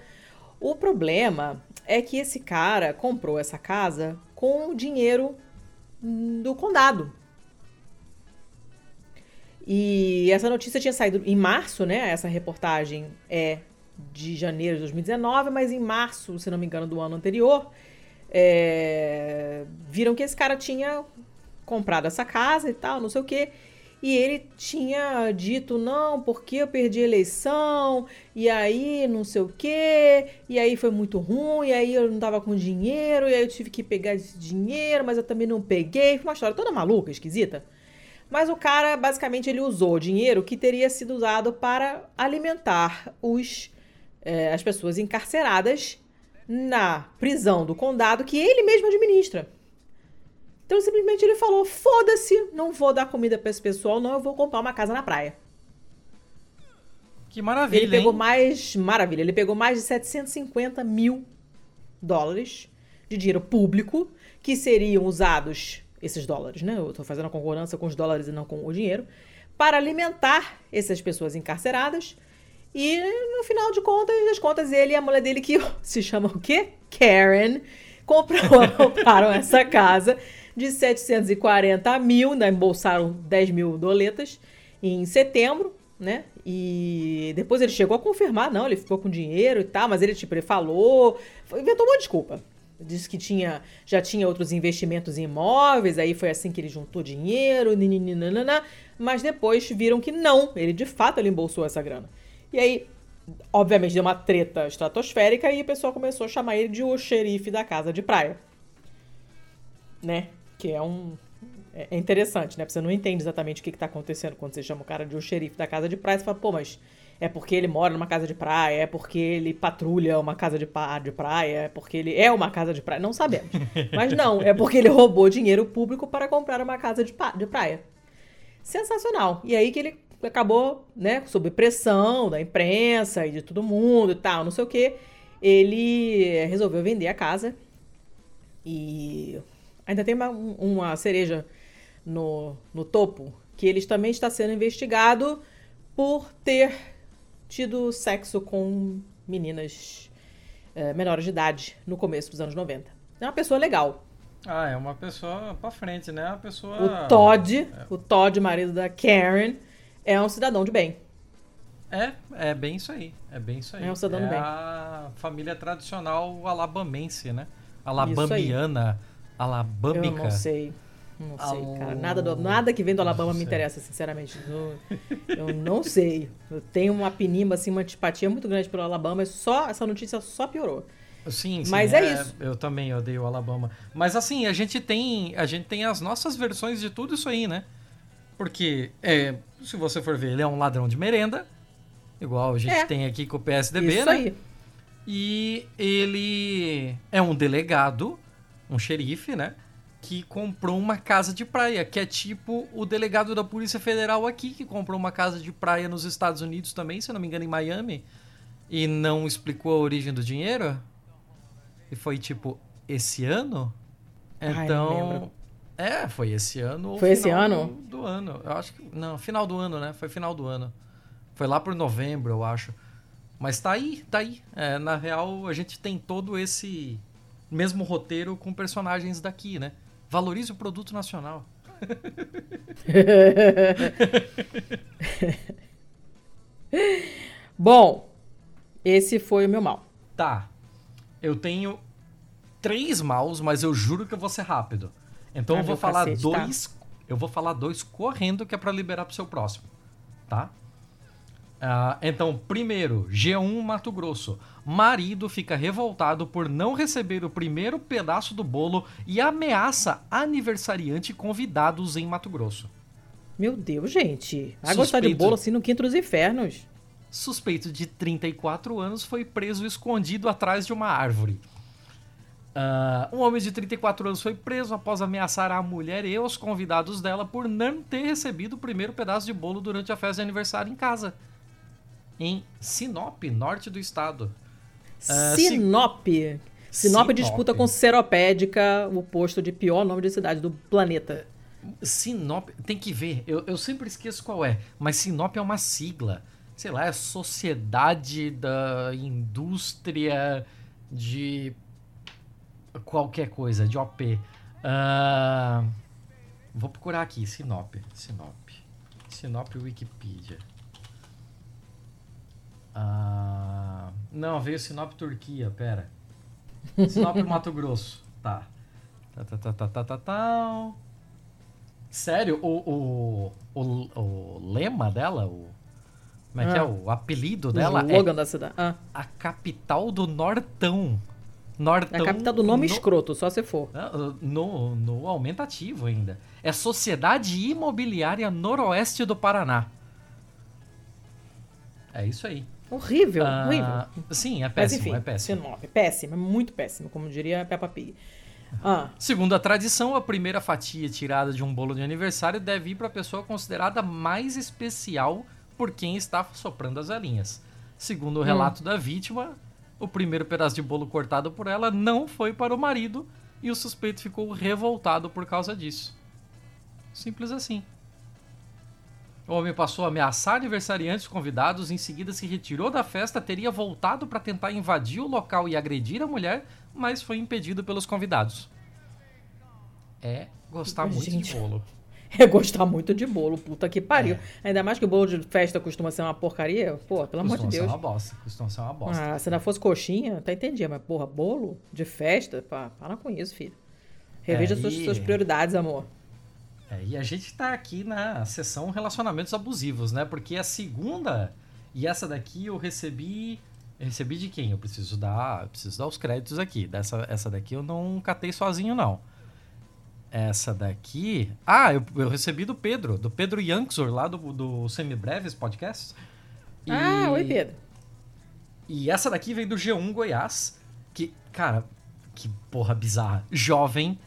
O problema é que esse cara comprou essa casa com o dinheiro do condado. E essa notícia tinha saído em março, né? Essa reportagem é de janeiro de 2019, mas em março, se não me engano, do ano anterior, é, viram que esse cara tinha comprado essa casa e tal, não sei o quê. E ele tinha dito, não, porque eu perdi a eleição, e aí não sei o quê, e aí foi muito ruim, e aí eu não tava com dinheiro, e aí eu tive que pegar esse dinheiro, mas eu também não peguei. Foi uma história toda maluca, esquisita. Mas o cara, basicamente, ele usou o dinheiro que teria sido usado para alimentar os, eh, as pessoas encarceradas na prisão do condado que ele mesmo administra. Então, simplesmente ele falou: foda-se, não vou dar comida para esse pessoal, não, eu vou comprar uma casa na praia. Que maravilha, Ele pegou hein? mais. Maravilha, ele pegou mais de 750 mil dólares de dinheiro público que seriam usados, esses dólares, né? Eu tô fazendo a concordância com os dólares e não com o dinheiro, para alimentar essas pessoas encarceradas. E no final de contas, das contas, ele e a mulher dele, que se chama o quê? Karen, comprou, compraram essa casa de 740 mil, ainda embolsaram 10 mil doletas em setembro, né? E depois ele chegou a confirmar, não, ele ficou com dinheiro e tal, mas ele, tipo, ele falou, inventou uma desculpa. Disse que tinha, já tinha outros investimentos em imóveis, aí foi assim que ele juntou dinheiro, nininina, mas depois viram que não, ele de fato ele embolsou essa grana. E aí, obviamente, deu uma treta estratosférica e o pessoal começou a chamar ele de o xerife da casa de praia. Né? Que é um. É é interessante, né? Porque você não entende exatamente o que, que tá acontecendo quando você chama o cara de o xerife da casa de praia. Você fala, pô, mas é porque ele mora numa casa de praia, é porque ele patrulha uma casa de, pa- de praia, é porque ele é uma casa de praia. Não sabemos. Mas não, é porque ele roubou dinheiro público para comprar uma casa de, de praia. Sensacional. E aí que ele acabou, né, sob pressão da imprensa e de todo mundo e tal, não sei o quê. Ele resolveu vender a casa. E ainda tem uma, um- uma cereja no, no topo, que ele também está sendo investigado por ter tido sexo com meninas eh, menores de idade no começo dos anos 90. É uma pessoa legal. Ah, é uma pessoa pra frente, né? Uma pessoa. O Todd, o Todd, marido da Karen, é um cidadão de bem. É, é bem isso aí. É bem isso aí. É um cidadão é bem. a família tradicional alabamense, né? Alabamiana. Alabâmica. Eu não sei. Não sei, cara. Nada, do- nada que vem do Alabama me interessa, sinceramente. Eu, eu não sei. Eu tenho uma pinimba, assim, uma antipatia muito grande pelo Alabama. Só, essa notícia só piorou. Sim, sim. Mas é isso. Eu também odeio o Alabama. Mas assim, a gente tem, a gente tem as nossas versões de tudo isso aí, né? Porque, é, se você for ver, ele é um ladrão de merenda, igual a gente É. tem aqui com o PSDB, Isso né? aí. E ele é um delegado, um xerife, né? Que comprou uma casa de praia, que é tipo o delegado da Polícia Federal aqui, que comprou uma casa de praia nos Estados Unidos também, se eu não me engano, em Miami, e não explicou a origem do dinheiro. E foi tipo, esse ano? Ai, Então. lembro. é, foi esse ano. ou Foi esse ano? Do, do ano. Eu acho que. Não, final do ano, né? Foi final do ano. Foi lá por novembro, eu acho. Mas tá aí, tá aí. É, na real, a gente tem todo esse mesmo roteiro com personagens daqui, né? Valorize o produto nacional. Bom, esse foi o meu mal. Tá. Eu tenho três maus, mas eu juro que eu vou ser rápido. Então Ah, eu vou falar cacete, tá. dois. Eu vou falar dois correndo que é pra liberar pro seu próximo. Tá? Ah, então, primeiro, G1 Mato Grosso. Marido fica revoltado por não receber o primeiro pedaço do bolo e ameaça aniversariante convidados em Mato Grosso. Meu Deus, gente. Vai gostar de bolo assim no quinto dos infernos. suspeito de 34 anos foi preso escondido atrás de uma árvore. Ah, um homem de 34 anos foi preso após ameaçar a mulher e os convidados dela por não ter recebido o primeiro pedaço de bolo durante a festa de aniversário em casa. Em Sinop, norte do estado. Ah, se- Sinop. Sinop disputa Sinop. com Seropédica o posto de pior nome de cidade do planeta. Sinop, tem que ver, eu, eu sempre esqueço qual é, mas Sinop é uma sigla. Sei lá, é Sociedade da Indústria de qualquer coisa, de OP. Ah, vou procurar aqui, Sinop. Sinop. Sinop Wikipedia. Ah, não, veio Sinop Turquia, pera. Sinop Mato Grosso. Tá. Tá, tá, tá, tá, tá, tá, tá. Sério, o, o, o, o lema dela, o, como é que é? Ah. O apelido O dela é slogan da cidade. Ah, a capital do Nortão. Nortão. é a capital do nome no, escroto, só se for. Ah, No, no aumentativo ainda. É Sociedade Imobiliária Noroeste do Paraná. É isso aí. Horrível, Ah, horrível. Sim, é Mas péssimo, enfim, é péssimo. Sinop. Péssimo, é muito péssimo, como diria Peppa Pig. Ah, Segundo a tradição, a primeira fatia tirada de um bolo de aniversário deve ir para a pessoa considerada mais especial por quem está soprando as velhinhas. Segundo o relato da vítima, o primeiro pedaço de bolo cortado por ela não foi para o marido e o suspeito ficou revoltado por causa disso. Simples assim. O homem passou a ameaçar aniversariantes convidados, em seguida se retirou da festa, teria voltado para tentar invadir o local e agredir a mulher, mas foi impedido pelos convidados. É gostar muito de Gente. bolo. é gostar muito de bolo, puta que pariu. É. Ainda mais que o bolo de festa costuma ser uma porcaria. Pô, pelo amor de Costuma ser Deus. uma bosta. Costuma ser uma bosta. Ah, se não fosse coxinha, até entendia, mas porra, bolo de festa? Pá, para com isso, filho. Reveja É, suas, e- suas prioridades, amor. É, e a gente tá aqui na sessão relacionamentos abusivos, né? Porque a segunda e essa daqui eu recebi. Recebi de quem? Eu preciso dar, preciso dar os créditos aqui. Dessa, essa daqui eu não catei sozinho, não. Essa daqui. Ah, eu, eu recebi do Pedro, do Pedro Yanksor, lá do, do Semibreves Podcast. E- Ah, oi, Pedro. E essa daqui vem do G1 Goiás, que, cara, que porra bizarra. Jovem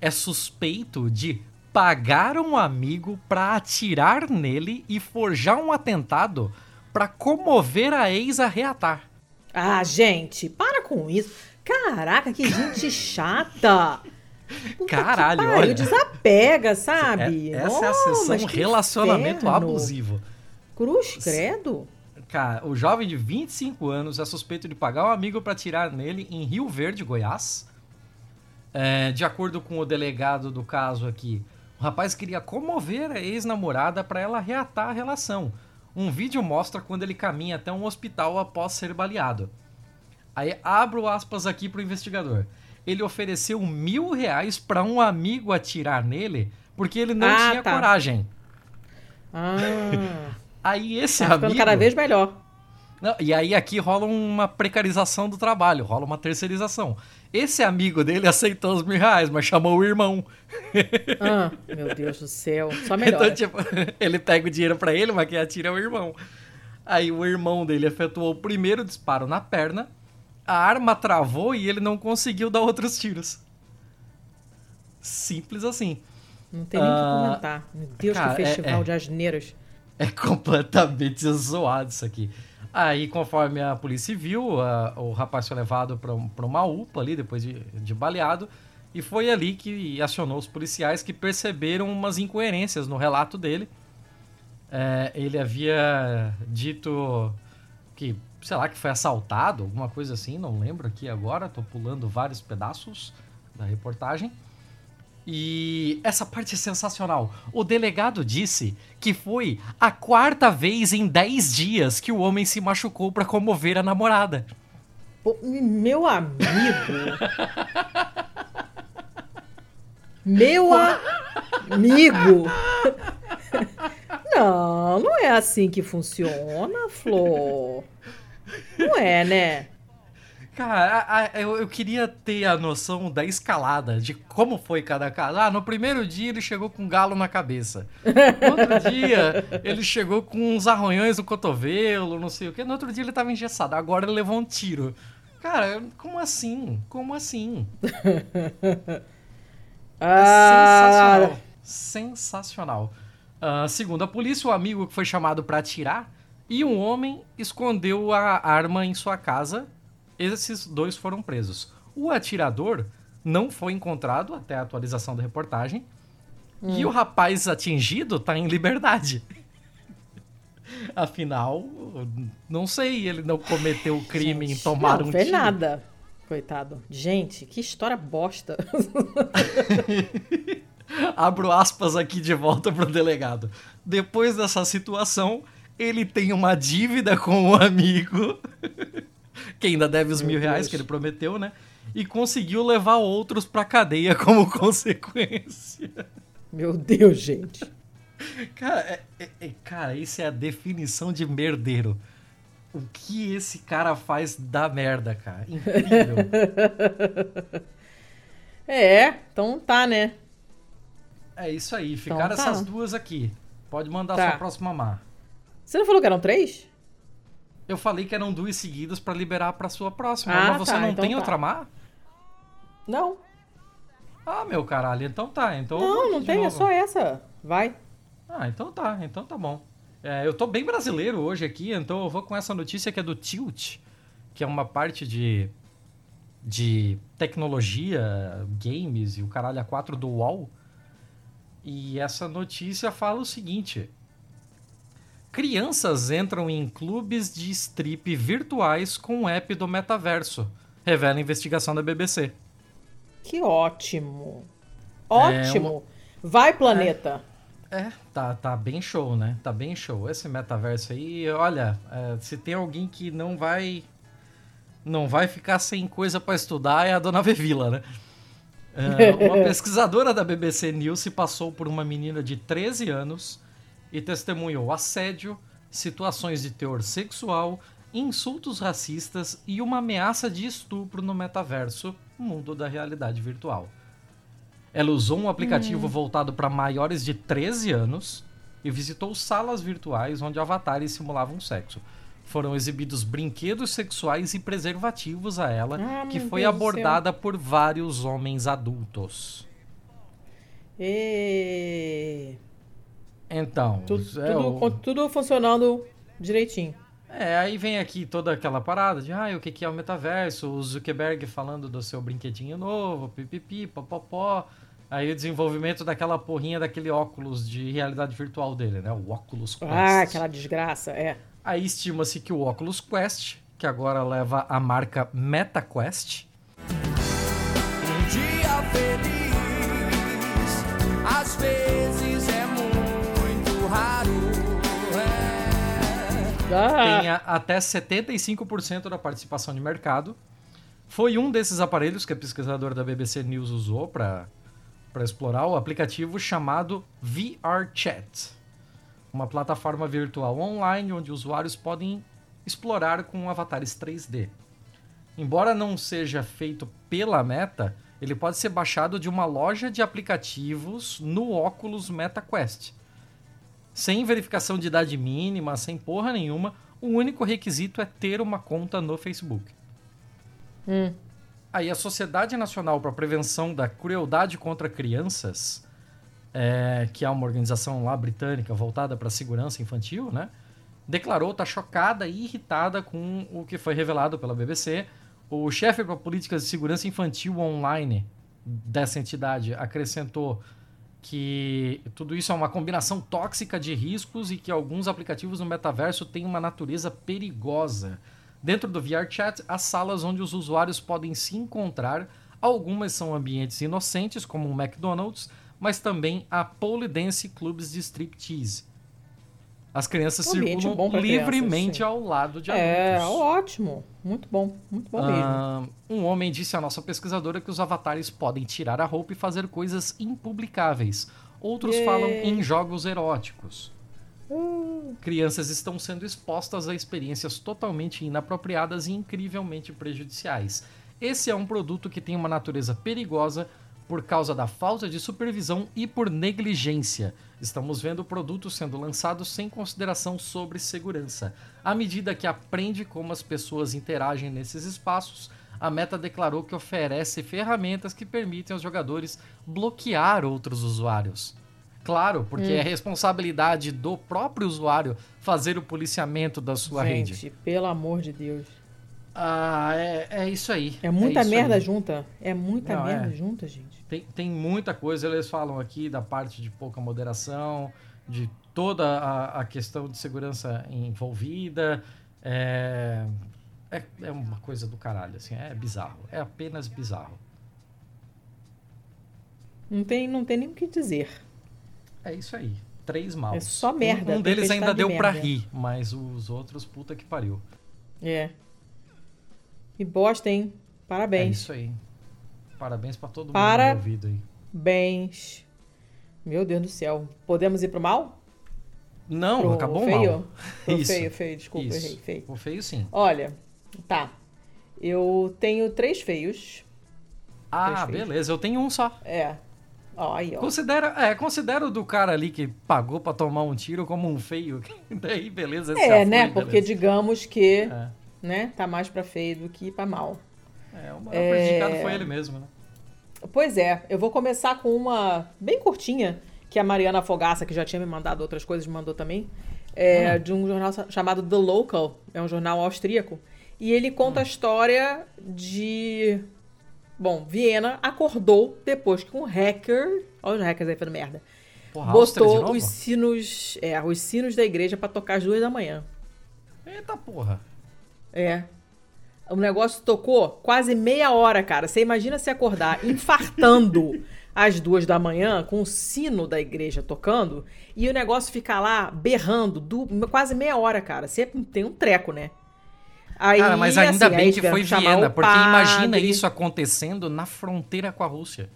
é suspeito de pagar um amigo pra atirar nele e forjar um atentado pra comover a ex a reatar. Ah, gente, para com isso. Caraca, que gente chata. Puta Caralho, que pariu, olha. desapega, sabe? É- essa é a Oh, sessão relacionamento inferno. abusivo. Cruz, credo. Cara, o jovem de 25 anos é suspeito de pagar um amigo para tirar nele em Rio Verde, Goiás. É, de acordo com o delegado do caso aqui, o rapaz queria comover a ex-namorada para ela reatar a relação. Um vídeo mostra quando ele caminha até um hospital após ser baleado. Aí abro aspas aqui pro investigador. ele ofereceu mil reais para um amigo atirar nele porque ele não Ah, tinha tá. coragem. Ah, Aí esse tá amigo. cada vez melhor. Não, e aí aqui rola uma precarização do trabalho, rola uma terceirização. Esse amigo dele aceitou os mil reais, mas chamou o irmão. Ah, meu Deus do céu. Só melhor. Então, tipo, ele pega o dinheiro pra ele, mas quem atira é o irmão. Aí o irmão dele efetuou o primeiro disparo na perna, a arma travou e ele não conseguiu dar outros tiros. Simples assim. Não tem nem o que Ah, comentar. Meu Deus, cara, que é- festival é. de asneiras. É completamente zoado isso aqui. Aí, conforme a polícia viu, a- o rapaz foi levado para uma UPA ali, depois de, de baleado, e foi ali que acionou os policiais que perceberam umas incoerências no relato dele. É, ele havia dito que, sei lá, que foi assaltado, alguma coisa assim, não lembro aqui agora, tô pulando vários pedaços da reportagem. E essa parte é sensacional. O delegado disse que foi a quarta vez em 10 dias que o homem se machucou para comover a namorada. Pô, meu amigo. Meu amigo. Não, não é assim que funciona, Flor. Não é, né? Cara, a- a- eu, eu queria ter a noção da escalada, de como foi cada caso. Ah, no primeiro dia ele chegou com um galo na cabeça. No outro dia ele chegou com uns arranhões no cotovelo, não sei o quê. No outro dia ele tava engessado. Agora ele levou um tiro. Cara, como assim? Como assim? É Ah, sensacional. Sensacional. Ah, segundo a polícia, o amigo que foi chamado para atirar e um homem escondeu a arma em sua casa. Esses dois foram presos. O atirador não foi encontrado até a atualização da reportagem. E o rapaz atingido tá em liberdade. Afinal, não sei, ele não cometeu o crime em gente, tomar não um tiro. nada. Coitado. Gente, que história bosta. Abro aspas aqui de volta pro delegado. Depois dessa situação, ele tem uma dívida com o amigo, que ainda deve os Meu mil reais Deus. que ele prometeu, né? E conseguiu levar outros pra cadeia como consequência. Meu Deus, gente. Cara, é- é- é- cara, isso é a definição de merdeiro. O que esse cara faz da merda, cara. Incrível. É, então tá, né? é isso aí. Ficaram Então tá. essas duas aqui. Pode mandar Tá. sua próxima mar. Você não falou que eram três? Eu falei que eram duas seguidas pra liberar pra sua próxima. Ah, mas você tá, não então tem tá. outra mar? Não. Ah, meu caralho, então tá. Então Não, não tem, é novo. só essa. Vai. Ah, então tá, então tá bom. É, eu tô bem brasileiro hoje aqui, então eu vou com essa notícia que é do Tilt, que é uma parte de, de tecnologia, games e o caralho A4 do UOL. E essa notícia fala o seguinte: Crianças entram em clubes de strip virtuais com o app do metaverso, revela a investigação da BBC. Que ótimo. É Ótimo. Vai, planeta. É, tá, tá bem show, né? Tá bem show. Esse metaverso aí, olha, é, se tem alguém que não vai não vai ficar sem coisa pra estudar é a dona Vevila, né? É, uma pesquisadora da BBC News se passou por uma menina de 13 anos e testemunhou assédio, situações de teor sexual, insultos racistas e uma ameaça de estupro no metaverso, mundo da realidade virtual. Ela usou um aplicativo voltado para maiores de 13 anos e visitou salas virtuais onde avatares simulavam sexo. Foram exibidos brinquedos sexuais e preservativos a ela, Ah, que foi Deus abordada por vários homens adultos. E... Então, Tudo, é, tudo, o- tudo funcionando direitinho. é, aí vem aqui toda aquela parada de ah, o que que é o metaverso, o Zuckerberg falando do seu brinquedinho novo, pipipi, popopó. Aí o desenvolvimento daquela porrinha daquele óculos de realidade virtual dele, né? O Oculus Quest. Ah, aquela desgraça, é. Aí estima-se que o Oculus Quest, que agora leva a marca MetaQuest, Um dia feliz, às vezes Ah, tenha até 75% da participação de mercado. Foi um desses aparelhos que a pesquisadora da BBC News usou para explorar o aplicativo chamado VRChat, uma plataforma virtual online onde usuários podem explorar com avatares 3D. Embora não seja feito pela Meta, ele pode ser baixado de uma loja de aplicativos no Oculus MetaQuest. Sem verificação de idade mínima, sem porra nenhuma, o único requisito é ter uma conta no Facebook. Hum. Aí a Sociedade Nacional para a Prevenção da Crueldade contra Crianças, é, que é uma organização lá britânica voltada para a segurança infantil, né? Declarou estar tá chocada e irritada com o que foi revelado pela BBC. O chefe para políticas de segurança infantil online dessa entidade acrescentou que tudo isso é uma combinação tóxica de riscos e que alguns aplicativos no metaverso têm uma natureza perigosa. Dentro do VRChat, há salas onde os usuários podem se encontrar. Algumas são ambientes inocentes, como um McDonald's, mas também há pole dance clubes de striptease. As crianças Um circulam livremente crianças, ao lado de É, adultos. ótimo. Muito bom. Muito bom mesmo. Ah, um homem disse à nossa pesquisadora que os avatares podem tirar a roupa e fazer coisas impublicáveis. Outros Yay. falam em jogos eróticos. Uh. Crianças estão sendo expostas a experiências totalmente inapropriadas e incrivelmente prejudiciais. Esse é um produto que tem uma natureza perigosa por causa da falta de supervisão e por negligência. Estamos vendo produtos sendo lançados sem consideração sobre segurança. À medida que aprende como as pessoas interagem nesses espaços, a Meta declarou que oferece ferramentas que permitem aos jogadores bloquear outros usuários. Claro, porque é responsabilidade do próprio usuário fazer o policiamento da sua rede. Gente, pelo amor de Deus. Ah, é, é isso aí. É muita isso merda aí. junta. É muita Não, merda é. junta, gente. Tem, tem muita coisa, eles falam aqui da parte de pouca moderação, de toda a, a questão de segurança envolvida. É, é, é uma coisa do caralho, assim, é bizarro. É apenas bizarro. Não tem, não tem nem o que dizer. É isso aí. Três maus. É só merda, Um, um deles ainda de deu pra merda. rir, mas os outros, puta que pariu. É. Que bosta, hein? É Parabéns. isso aí. Parabéns pra todo mundo Para- envolvido aí. Bens. Meu Deus do céu. Podemos ir pro mal? Não, Pro acabou feio? mal. Pro Isso. feio, feio, desculpa, Isso. errei, feio. O feio sim. Olha, tá. Eu tenho três feios. Ah, feios. beleza. Eu tenho um só. É. Ó, aí, ó. Considera, é, considera o do cara ali que pagou pra tomar um tiro como um feio. Daí, beleza. É, foi, né? Porque beleza. digamos que, É, né, tá mais pra feio do que pra mal. É, o maior prejudicado foi ele mesmo, né? Pois é, eu vou começar com uma bem curtinha, que a Mariana Fogaça, que já tinha me mandado outras coisas, me mandou também, é, Ah. de um jornal chamado The Local, é um jornal austríaco, e ele conta a história de... Bom, Viena acordou depois que um hacker... Olha os hackers aí fazendo merda. Porra, botou os sinos, é, os sinos da igreja pra tocar às duas da manhã. Eita porra. É. O negócio tocou quase meia hora, cara. Você imagina se acordar infartando às duas da manhã com o sino da igreja tocando e o negócio ficar lá berrando du- quase meia hora, cara. Você tem um treco, né? Aí, Cara, mas ainda assim, bem que foi Viena, o porque imagina padre. isso acontecendo na fronteira com a Rússia.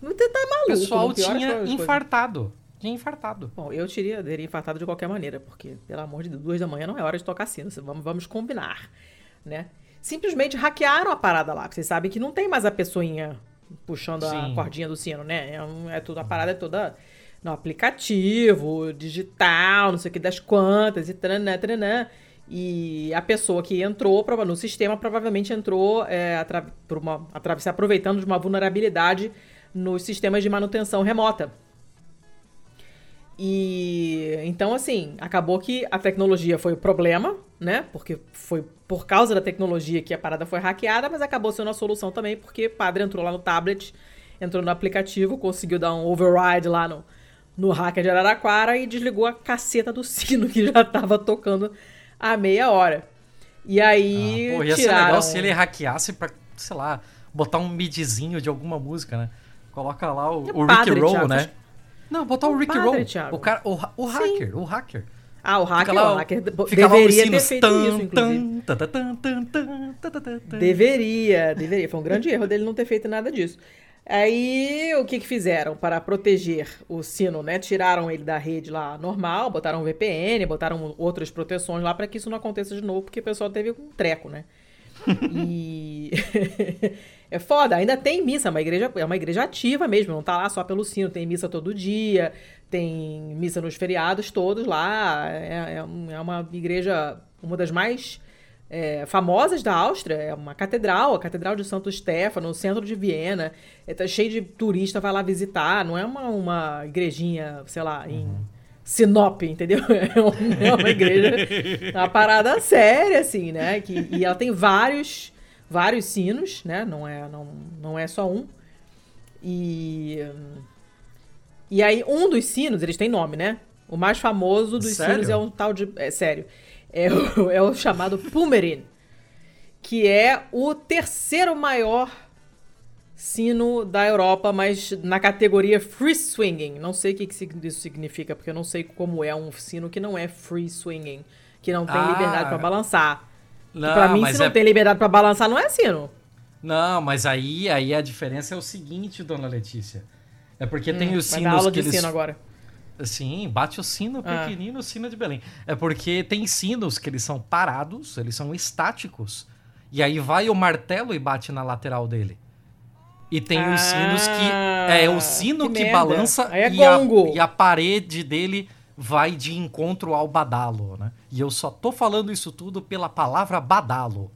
Você tá O maluco. pessoal piora as tinha infartado. Tinha infartado. Bom, eu teria, teria infartado de qualquer maneira, porque, pelo amor de Deus, duas da manhã não é hora de tocar sino. Vamos, vamos combinar, né? Simplesmente hackearam a parada lá. Vocês sabem que não tem mais a pessoinha puxando a Sim. cordinha do sino, né? É, um- é tudo, a parada é toda no aplicativo, digital, não sei o que das quantas e tranã, tranã. E a pessoa que entrou no sistema provavelmente entrou é, atra- por uma, se aproveitando de uma vulnerabilidade nos sistemas de manutenção remota. E então, assim, acabou que a tecnologia foi o problema, né? Porque foi por causa da tecnologia que a parada foi hackeada, mas acabou sendo a solução também, porque o padre entrou lá no tablet, entrou no aplicativo, conseguiu dar um override lá no, no hacker de Araraquara e desligou a caceta do sino que já tava tocando há meia hora. E aí. Ah, pô, ia ser tiraram... legal se ele hackeasse pra, sei lá, botar um midzinho de alguma música, né? Coloca lá o, É o padre, Rick Roll, né? Não, botar o É Rick Roll. O, cara, o, o Sim. hacker, o hacker. Ah, o hacker, lá, o hacker deveria ter feito Tan, isso, inclusive. tan, tan. Deveria, deveria. Foi um grande erro dele não ter feito nada disso. Aí, o que que fizeram para proteger o sino, né? Tiraram ele da rede lá normal, botaram VPN, botaram outras proteções lá para que isso não aconteça de novo, porque o pessoal teve um treco, né? E é foda, ainda tem missa, é uma igreja, é uma igreja ativa mesmo, não tá lá só pelo sino, tem missa todo dia, tem missa nos feriados todos lá, é, é é uma igreja, uma das mais é, famosas da Áustria, é uma catedral, a Catedral de Santo Stefano, no centro de Viena, é, tá cheio de turista, vai lá visitar, não é uma, uma igrejinha, sei lá, em Sinop, entendeu? É uma, é uma igreja, é uma parada séria, assim, né? Que, e ela tem vários, vários sinos, né? Não é, não, não é só um. E, e aí, um dos sinos, eles têm nome, né? O mais famoso dos Sério? sinos é um tal de. É sério. É o, é o chamado Pumerin, que é o terceiro maior sino da Europa, mas na categoria free swinging. Não sei o que isso significa, porque eu não sei como é um sino que não é free swinging, que não tem Ah. liberdade pra balançar. Não, pra mim, se não é- tem liberdade pra balançar, não é sino. Não, mas aí, aí a diferença é o seguinte, dona Letícia. É porque tem os Hum, Vai dar sinos aula que de eles sino agora. Sim, bate o sino Ah. pequenino, o sino de Belém. É porque tem sinos que eles são parados, eles são estáticos. E aí vai o martelo e bate na lateral dele. E tem os sinos que. É o sino que que, balança é e, a, e a parede dele vai de encontro ao badalo, né? E eu só tô falando isso tudo pela palavra badalo.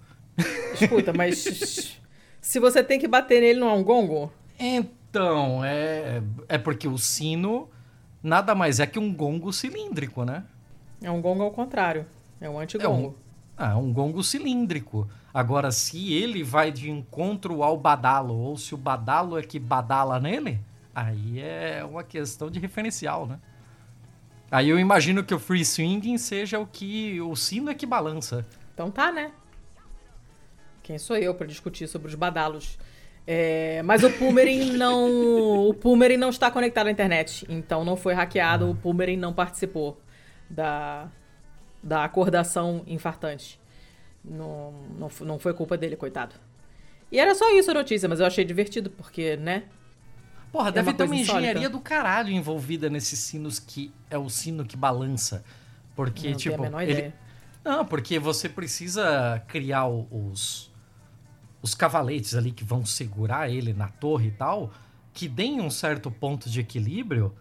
Escuta, mas se você tem que bater nele, não é um gongo? Então, é, é porque o sino nada mais é que um gongo cilíndrico, né? É um gongo ao contrário. É um antigongo. Ah, um gongo cilíndrico. Agora, se ele vai de encontro ao badalo, ou se o badalo é que badala nele, aí é uma questão de referencial, né? Aí eu imagino que o free swinging seja o que o sino é que balança. Então tá, né? Quem sou eu pra discutir sobre os badalos? É, mas o Pumerin não. O Pumerin não está conectado à internet. Então não foi hackeado, o Pumerin não participou da, da acordação infartante. Não, não, não foi culpa dele, coitado. E era só isso a notícia, mas eu achei divertido, porque, né? Porra, É deve uma ter uma coisa insólita. engenharia do caralho envolvida nesses sinos que é o sino que balança. Porque, não tipo. tenho a menor ele- ideia. Não, porque você precisa criar os, os cavaletes ali que vão segurar ele na torre e tal, que deem um certo ponto de equilíbrio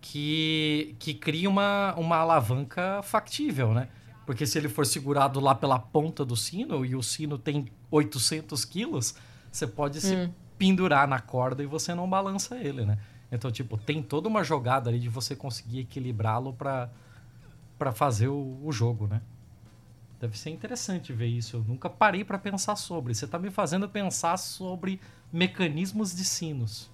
que, que cria uma, uma alavanca factível, né? Porque se ele for segurado lá pela ponta do sino e o sino tem 800 quilos, você pode se Hum. pendurar na corda e você não balança ele, né? Então, tipo, tem toda uma jogada ali de você conseguir equilibrá-lo pra para fazer o, o jogo, né? Deve ser interessante ver isso. Eu nunca parei pra pensar sobre. Você tá me fazendo pensar sobre mecanismos de sinos.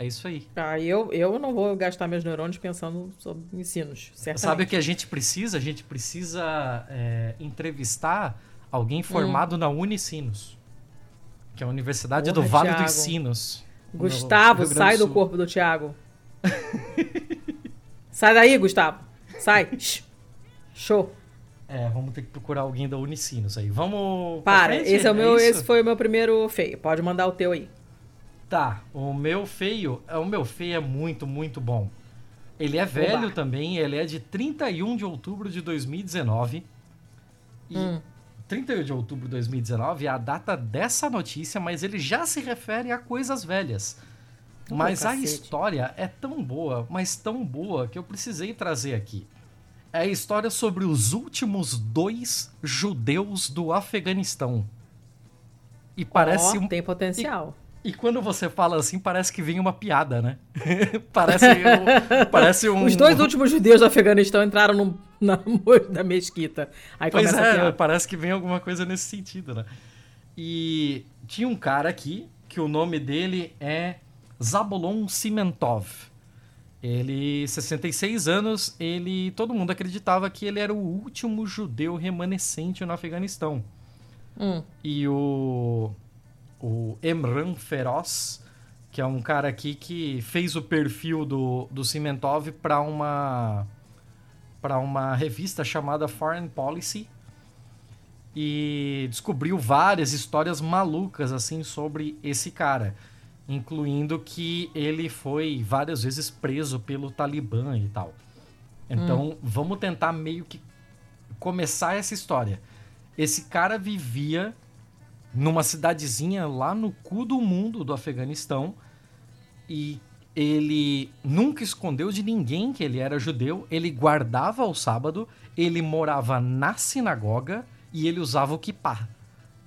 É isso aí. Ah, eu, eu não vou gastar meus neurônios pensando sobre ensinos, certamente. Sabe o que a gente precisa? A gente precisa é, entrevistar alguém formado na Unicinos, que é a Universidade Porra, do Vale Thiago. dos Sinos. no Gustavo, sai do Sul. corpo do Thiago. sai daí, Gustavo. Sai. Show. É, vamos ter que procurar alguém da Unicinos aí. Vamos. Para, esse é o meu, isso? esse foi o meu primeiro feio. Pode mandar o teu aí. Tá, o meu feio, é, o meu feio é muito, muito bom. Ele é velho Oba. também, ele é de 31 de outubro de 2019. E Hum. 31 de outubro de 2019 é a data dessa notícia, mas ele já se refere a coisas velhas. Mas a história é tão boa, mas tão boa, que eu precisei trazer aqui. É a história sobre os últimos dois judeus do Afeganistão. E parece Ó, um tem potencial. E quando você fala assim, parece que vem uma piada, né? parece, um, parece um. Os dois últimos judeus do Afeganistão entraram no, na, da mesquita. Aí Pois é, parece que vem alguma coisa nesse sentido, né? E tinha um cara aqui que o nome dele é Zabulon Simentov. Ele, 66 anos, ele, todo mundo acreditava que ele era o último judeu remanescente no Afeganistão. Hum. E o, o Emran Feroz, que é um cara aqui que fez o perfil do, do Cimentov para uma para uma revista chamada Foreign Policy e descobriu várias histórias malucas assim sobre esse cara, incluindo que ele foi várias vezes preso pelo Talibã e tal. Então, vamos tentar meio que começar essa história. Esse cara vivia numa cidadezinha lá no cu do mundo do Afeganistão e ele nunca escondeu de ninguém que ele era judeu, ele guardava o sábado, ele morava na sinagoga e ele usava o kippah.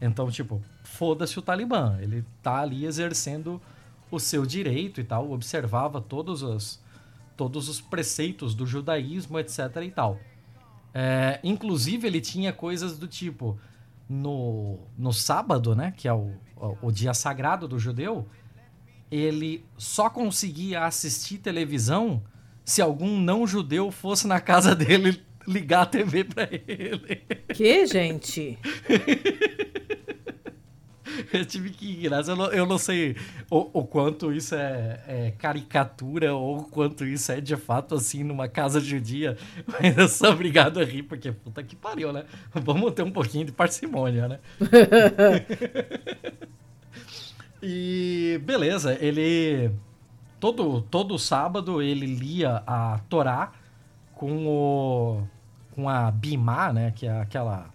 Então, tipo, foda-se o Talibã, ele tá ali exercendo o seu direito e tal, observava todos os, todos os preceitos do judaísmo, etc e tal. É, inclusive, ele tinha coisas do tipo, no, no sábado, né, que é o, o, o dia sagrado do judeu, ele só conseguia assistir televisão se algum não judeu fosse na casa dele ligar a TV pra ele. Que, gente? Eu tive que ir, eu não, eu não sei o, o quanto isso é, é caricatura ou o quanto isso é de fato assim numa casa judia, mas eu sou obrigado a rir, porque puta que pariu, né? Vamos ter um pouquinho de parcimônia, né? e beleza, ele todo todo sábado ele lia a Torá com o com a bimá, né, que é aquela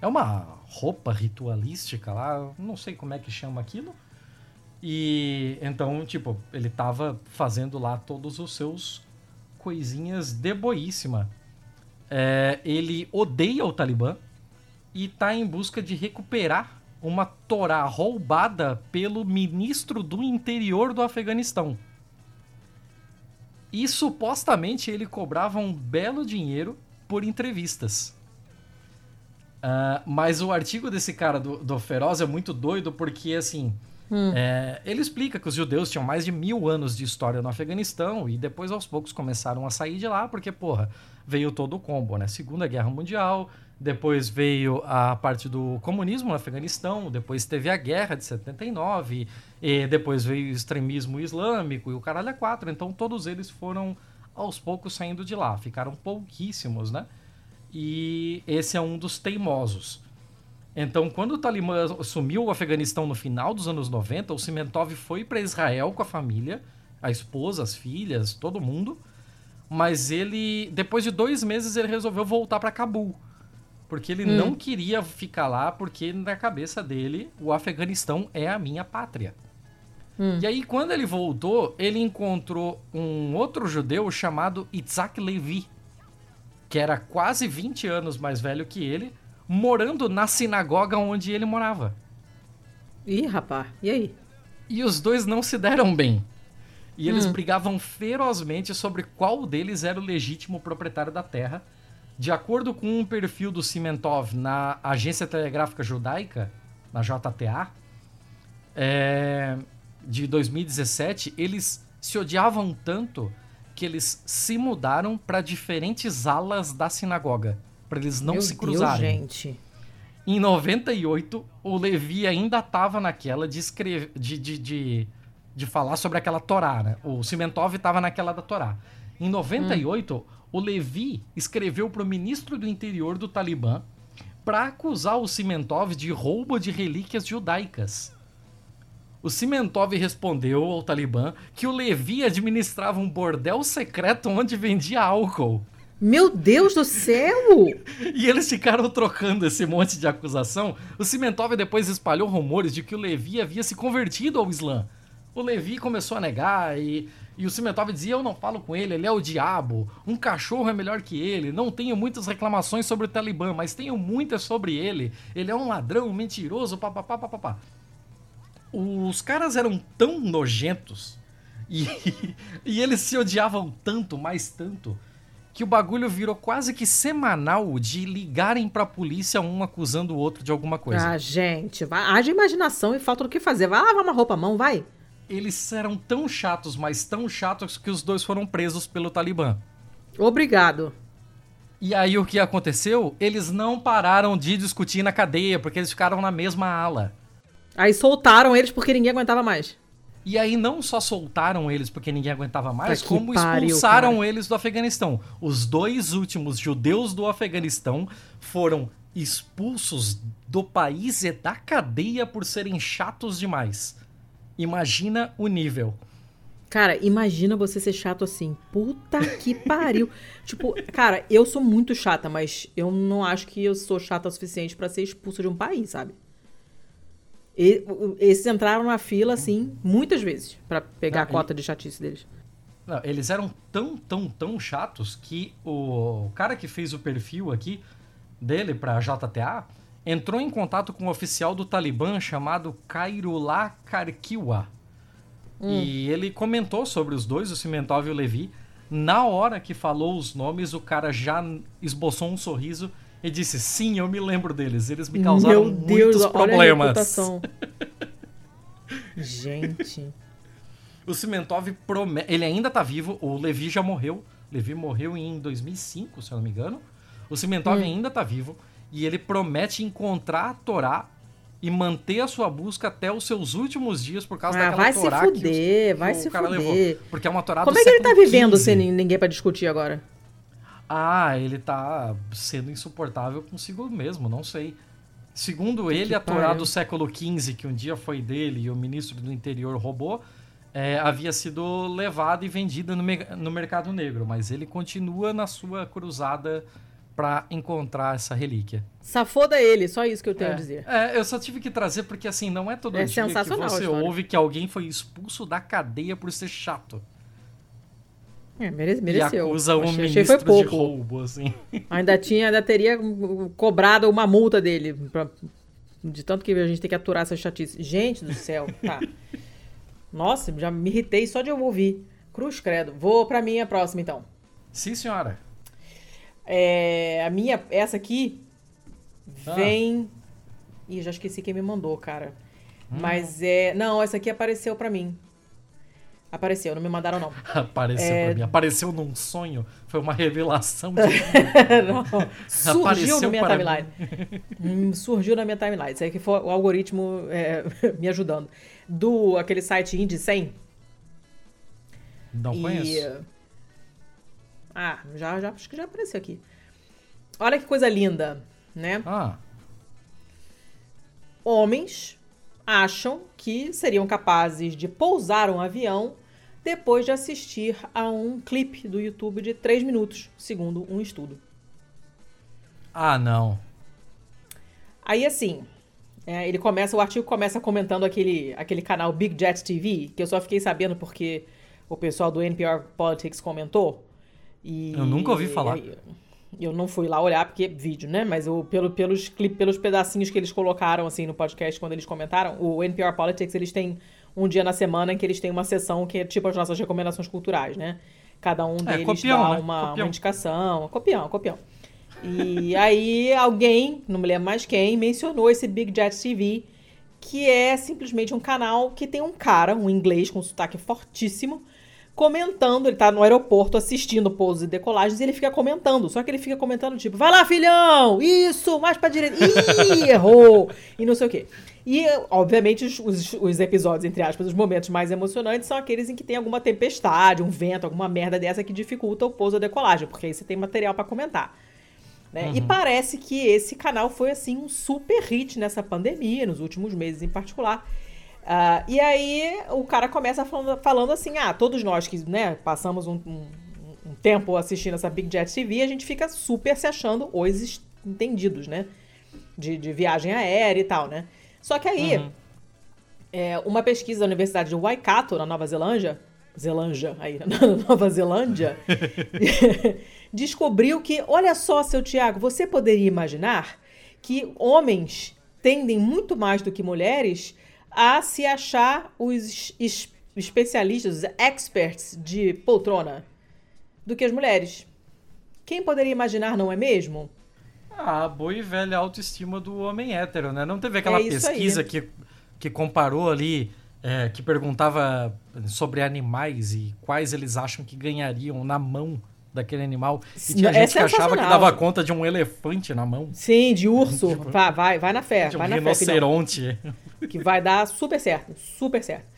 é uma roupa ritualística lá, não sei como é que chama aquilo. E então, tipo, ele tava fazendo lá todos os seus coisinhas de boíssima. É, ele odeia o Talibã e tá em busca de recuperar uma Torá roubada pelo ministro do interior do Afeganistão. E supostamente ele cobrava um belo dinheiro por entrevistas. Uh, mas o artigo desse cara do, do Feroz é muito doido porque, assim, hum. é, ele explica que os judeus tinham mais de mil anos de história no Afeganistão e depois, aos poucos, começaram a sair de lá porque, porra, veio todo o combo, né? Segunda Guerra Mundial, depois veio a parte do comunismo no Afeganistão, depois teve a guerra de 79, e depois veio o extremismo islâmico e o caralho é quatro. Então, todos eles foram, aos poucos, saindo de lá. Ficaram pouquíssimos, né? E esse é um dos teimosos. Então, quando o Talibã assumiu o Afeganistão no final dos anos 90, o Cimentov foi para Israel com a família, a esposa, as filhas, todo mundo. Mas ele, depois de dois meses, ele resolveu voltar para Cabul. Porque ele hum. não queria ficar lá, porque na cabeça dele, o Afeganistão é a minha pátria. Hum. E aí, quando ele voltou, ele encontrou um outro judeu chamado Itzhak Levi que era quase 20 anos mais velho que ele, morando na sinagoga onde ele morava. Ih, rapaz, e aí? E os dois não se deram bem. E eles hum. brigavam ferozmente sobre qual deles era o legítimo proprietário da terra. De acordo com um perfil do Cimentov na Agência Telegráfica Judaica, na JTA, é, de 2017, eles se odiavam tanto que eles se mudaram para diferentes alas da sinagoga, para eles não Meu se cruzarem. Deus, gente. Em 98, o Levi ainda estava naquela de, escrever, de, de, de, de, falar sobre aquela Torá, né? O Cimentov estava naquela da Torá. Em 98, hum. o Levi escreveu para o ministro do interior do Talibã para acusar o Cimentov de roubo de relíquias judaicas. O Cimentov respondeu ao Talibã que o Levi administrava um bordel secreto onde vendia álcool. Meu Deus do céu! e eles ficaram trocando esse monte de acusação. O Cimentov depois espalhou rumores de que o Levi havia se convertido ao Islã. O Levi começou a negar e, e o Cimentov dizia: Eu não falo com ele, ele é o diabo. Um cachorro é melhor que ele. Não tenho muitas reclamações sobre o Talibã, mas tenho muitas sobre ele. Ele é um ladrão, um mentiroso, papapá, papapá os caras eram tão nojentos e, e eles se odiavam tanto, mais tanto, que o bagulho virou quase que semanal de ligarem pra polícia um acusando o outro de alguma coisa. Ah, gente, vai, haja imaginação e falta do que fazer. Vai lavar uma roupa à mão, vai. Eles eram tão chatos, mas tão chatos que os dois foram presos pelo Talibã. Obrigado. E aí o que aconteceu? Eles não pararam de discutir na cadeia, porque eles ficaram na mesma ala. Aí soltaram eles porque ninguém aguentava mais. E aí não só soltaram eles porque ninguém aguentava mais, como pariu, expulsaram cara. eles do Afeganistão. Os dois últimos judeus do Afeganistão foram expulsos do país e da cadeia por serem chatos demais. Imagina o nível. Cara, imagina você ser chato assim. Puta que pariu. tipo, cara, eu sou muito chata, mas eu não acho que eu sou chata o suficiente pra ser expulsa de um país, sabe? E- esses entraram na fila, assim, muitas vezes, pra pegar Ah, a cota de chatice deles. Não, eles eram tão, tão, tão chatos que o cara que fez o perfil aqui dele pra JTA entrou em contato com um oficial do Talibã chamado Kairullah Karkiwa. E ele comentou sobre os dois, o Cimentov e o Levi. Na hora que falou os nomes, o cara já esboçou um sorriso e disse: Sim, eu me lembro deles. Eles me causaram Meu Deus, muitos a problemas. Gente. O Cimentov promete. Ele ainda tá vivo, o Levi já morreu. Levi morreu em 2005, se eu não me engano. O Cimentov Hum. ainda tá vivo. E ele promete encontrar a Torá e manter a sua busca até os seus últimos dias por causa Ah, daquela vai se Torá que os- fuder, que vai o se cara fuder. levou. Porque é uma Torá Como é que ele tá vivendo XV. sem nin- ninguém pra discutir agora? Ah, ele tá sendo insuportável consigo mesmo, não sei. Segundo ele, que a Torá do século XV, que um dia foi dele e o ministro do interior roubou, é, havia sido levada e vendida no, no mercado negro, mas ele continua na sua cruzada pra encontrar essa relíquia. Safoda ele, só isso que eu tenho é, a dizer. é, eu só tive que trazer porque assim, não é todo É dia que você ouve que alguém foi expulso da cadeia por ser chato. É, mere- E mereceu. acusa um achei, achei foi pouco. de roubo, assim. Ainda tinha, ainda teria cobrado uma multa dele. pra- de tanto que a gente tem que aturar essa chatice. Gente do céu, tá. Nossa, já me irritei só de eu ouvir. Cruz credo. Vou pra minha próxima, então. Sim, senhora. É, a minha, essa aqui Ah. vem. Ih, já esqueci quem me mandou, cara. Hum. Mas é. Não, essa aqui apareceu pra mim. Apareceu, não me mandaram, não. Apareceu É. pra mim. Apareceu num sonho. Foi uma revelação de. Não, Surgiu na minha timeline. Hum, surgiu na minha timeline. Isso aí que foi o algoritmo é, me ajudando. Do aquele site Indie 100. Não e... conheço. Ah, já, já, acho que já apareceu aqui. Olha que coisa linda, né? Ah, Homens acham que seriam capazes de pousar um avião depois de assistir a um clipe do YouTube de 3 minutos, segundo um estudo. ah, não. Aí assim, é, ele começa, o artigo começa comentando aquele, aquele canal Big Jet TV, que eu só fiquei sabendo porque o pessoal do NPR Politics comentou. E, Eu nunca ouvi falar. Eu, eu não fui lá olhar porque vídeo, né? Mas eu, pelo, pelos clipes, pelos pedacinhos que eles colocaram assim no podcast quando eles comentaram, o NPR Politics eles têm um dia na semana em que eles têm uma sessão que é tipo as nossas recomendações culturais, né? Cada um É, deles copião, dá né? uma, Copião. uma indicação, copião, copião. E aí alguém, não me lembro mais quem, mencionou esse Big Jet TV, que é simplesmente um canal que tem um cara, um inglês com sotaque fortíssimo, comentando, ele tá no aeroporto assistindo pousos e decolagens e ele fica comentando, só que ele fica comentando tipo, vai lá filhão, isso, mais pra direita, ih, errou, e não sei o quê. E, obviamente, os, os- os episódios, entre aspas, os momentos mais emocionantes são aqueles em que tem alguma tempestade, um vento, alguma merda dessa que dificulta o pouso ou decolagem, porque aí você tem material pra comentar. né? E parece que esse canal foi assim um super hit nessa pandemia, nos últimos meses em particular. Ah, e aí o cara começa falando, falando assim: ah, todos nós que né, passamos um, um- um tempo assistindo essa Big Jet TV, a gente fica super se achando os entendidos, né? De, de viagem aérea e tal, né? Só que aí, é, uma pesquisa da Universidade de Waikato, na Nova Zelândia, Zelândia, aí, na Nova Zelândia, descobriu que, olha só, seu Tiago, você poderia imaginar que homens tendem muito mais do que mulheres a se achar os es- especialistas, os experts de poltrona do que as mulheres. Quem poderia imaginar, não é mesmo? Ah, boa e velha autoestima do homem hétero, né? Não teve aquela É isso aí. pesquisa que, que comparou ali, é, que perguntava sobre animais e quais eles acham que ganhariam na mão daquele animal. E tinha É gente que achava que dava conta de um elefante na mão, Sim, de urso. Vai, vai, vai na fé, de um vai na fé, rinoceronte. que vai dar super certo, super certo.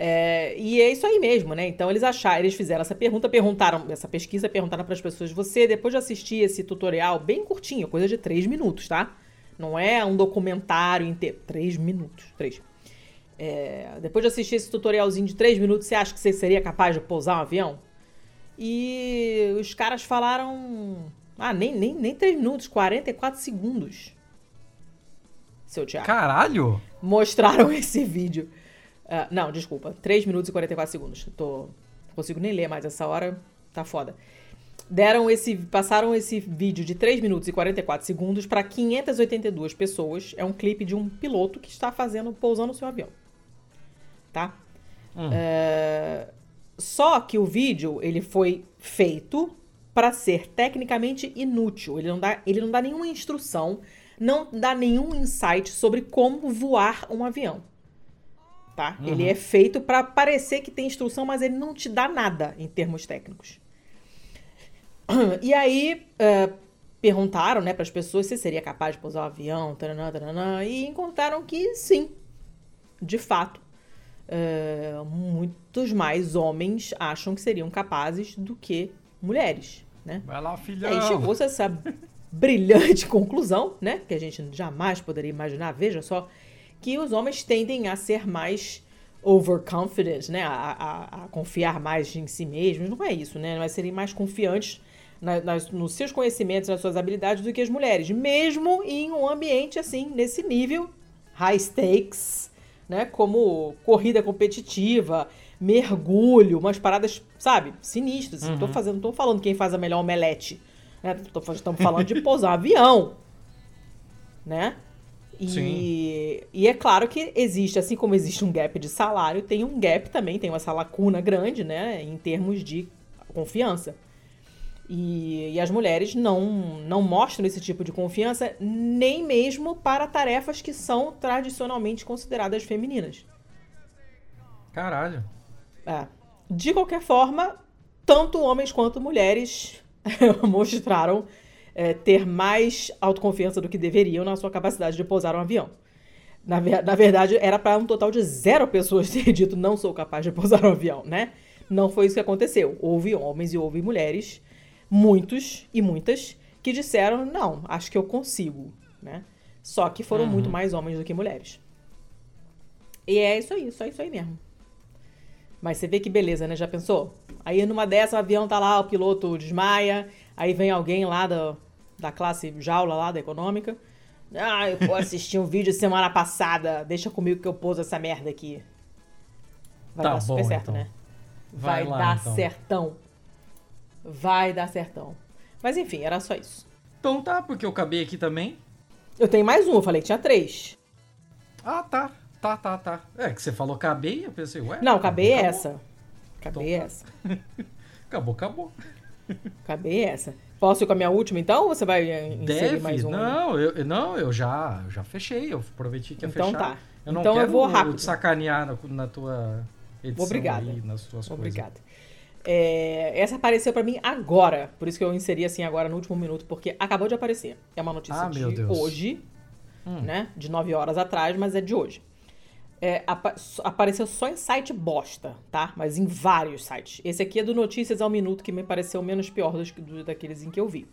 É, e é isso aí mesmo, né? Então eles acharam, eles fizeram essa pergunta, perguntaram, essa pesquisa, perguntaram para as pessoas: você, depois de assistir esse tutorial bem curtinho, coisa de três minutos, tá? Não é um documentário inteiro. Três minutos. Três. É, depois de assistir esse tutorialzinho de três minutos, você acha que você seria capaz de pousar um avião? E os caras falaram. Ah, nem, nem, nem três minutos, 44 segundos. Seu Thiago. Caralho! Mostraram esse vídeo. Ah, não, desculpa. 3 minutos e 44 segundos. Tô, não consigo nem ler mais essa hora. Tá foda. Deram esse, passaram esse vídeo de 3 minutos e 44 segundos para 582 pessoas. É um clipe de um piloto que está fazendo pousando o seu avião. Tá? É, só que o vídeo ele foi feito para ser tecnicamente inútil. Ele não, dá, ele não dá nenhuma instrução, não dá nenhum insight sobre como voar um avião. Tá? Ele é feito para parecer que tem instrução, mas ele não te dá nada em termos técnicos. E aí é, perguntaram né, para as pessoas se seria capaz de pousar o avião, taranã, taranã, e encontraram que sim, de fato. é, muitos mais homens acham que seriam capazes do que mulheres, né? Vai lá, filhão! aí chegou-se a essa brilhante conclusão, né? Que a gente jamais poderia imaginar, veja só, que os homens tendem a ser mais overconfident, né? A, a- a confiar mais em si mesmos. Não é isso, né? Mas serem mais confiantes na- nas- nos seus conhecimentos, nas suas habilidades do que as mulheres. Mesmo em um ambiente assim, nesse nível, high stakes, né? Como corrida competitiva, mergulho, umas paradas, sabe, sinistras. Não tô fazendo, não tô falando quem faz a melhor omelete. Né? Tô Estamos falando de pousar um avião. Né? E, Sim. e é claro que existe, assim como existe um gap de salário, tem um gap também, tem essa lacuna grande, né? Em termos de confiança. E, e as mulheres não, não mostram esse tipo de confiança nem mesmo para tarefas que são tradicionalmente consideradas femininas. Caralho. É. De qualquer forma, tanto homens quanto mulheres mostraram é, ter mais autoconfiança do que deveriam na sua capacidade de pousar um avião. Na, ver- na verdade, era para um total de zero pessoas ter dito não sou capaz de pousar um avião, né? Não foi isso que aconteceu. Houve homens e houve mulheres, muitos e muitas, que disseram não, acho que eu consigo, né? Só que foram muito mais homens do que mulheres. E é isso aí, só isso aí mesmo. Mas você vê que beleza, né? Já pensou? Aí numa dessa, o avião tá lá, o piloto desmaia, aí vem alguém lá da, da classe jaula lá, da econômica. Ah, eu assisti um vídeo semana passada, deixa comigo que eu pouso essa merda aqui. Vai Tá dar super bom, certo, então. né? Vai Vai, lá, dar então. certão. Vai dar certão. Mas enfim, era só isso. Então tá, porque eu acabei aqui também. Eu tenho mais um, eu falei que tinha três. Ah, tá. Tá, tá, tá. É que você falou acabei, eu pensei, ué? Não, acabei acabou. essa. Acabei Então tá. essa. Acabou, acabou. Acabei essa. Posso ir com a minha última então ou você vai eh, inserir Deve? mais um? Não, eu, eu- não, eu já, eu já fechei. Eu prometi que ia Então fechar. tá. Eu não Então eu quero vou rápido. te sacanear na, na tua edição Obrigada. aí, nas tuas coisas. Obrigada. É, essa apareceu pra mim agora, por isso que eu inseri assim agora no último minuto, porque acabou de aparecer. É uma notícia Ah, de hoje, Hum. né? De 9 horas atrás, mas é de hoje. É, apa- apareceu só em site bosta, tá? Mas em vários sites. Esse aqui é do Notícias ao Minuto, que me pareceu menos pior dos, que- do- daqueles em que eu vi.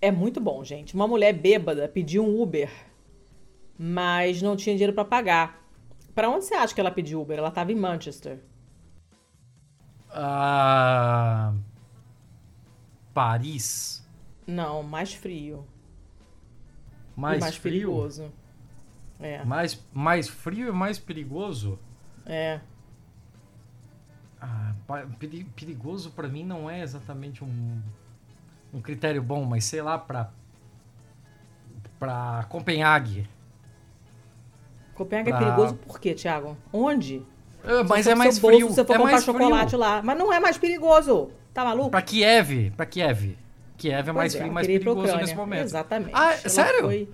É muito bom, gente. Uma mulher bêbada pediu um Uber, mas não tinha dinheiro pra pagar. Pra onde você acha que ela pediu Uber? Ela tava em Manchester. Ah, Paris. Não, mais frio. Mais, e mais frio. perigoso. É, Mais, mais frio e mais perigoso? é. Ah, perigoso pra mim não é exatamente um, um critério bom, mas sei lá, pra. pra Copenhague. Copenhague Pra- é perigoso por quê, Thiago? Onde? Ah, Mas é mais bolso, frio. Se você for é comprar chocolate frio. lá. Mas não é mais perigoso. Tá maluco? Pra Kiev, pra Kiev. Kiev é mais Pois frio e mais perigoso nesse momento. Exatamente. Ah, Ela sério? foi-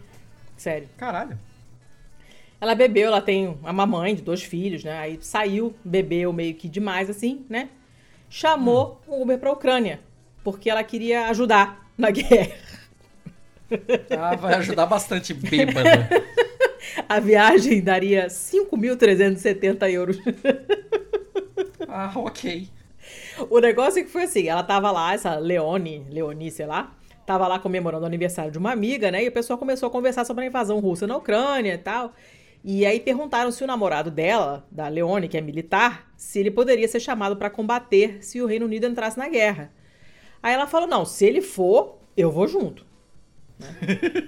Sério. Caralho. Ela bebeu, ela tem uma mamãe de dois filhos, né? Aí saiu, bebeu meio que demais, assim, né? Chamou Hum. um Uber pra Ucrânia. Porque ela queria ajudar na guerra. Ah, vai ajudar bastante bêbada. A viagem daria 5.370 euros. Ah, ok. O negócio é que foi assim, ela tava lá, essa Leone, Leoni, sei lá, tava lá comemorando o aniversário de uma amiga, né? E o pessoal começou a conversar sobre a invasão russa na Ucrânia e tal. E aí perguntaram se o namorado dela, da Leone, que é militar, se ele poderia ser chamado para combater se o Reino Unido entrasse na guerra. Aí ela falou: "Não, se ele for, eu vou junto". Né?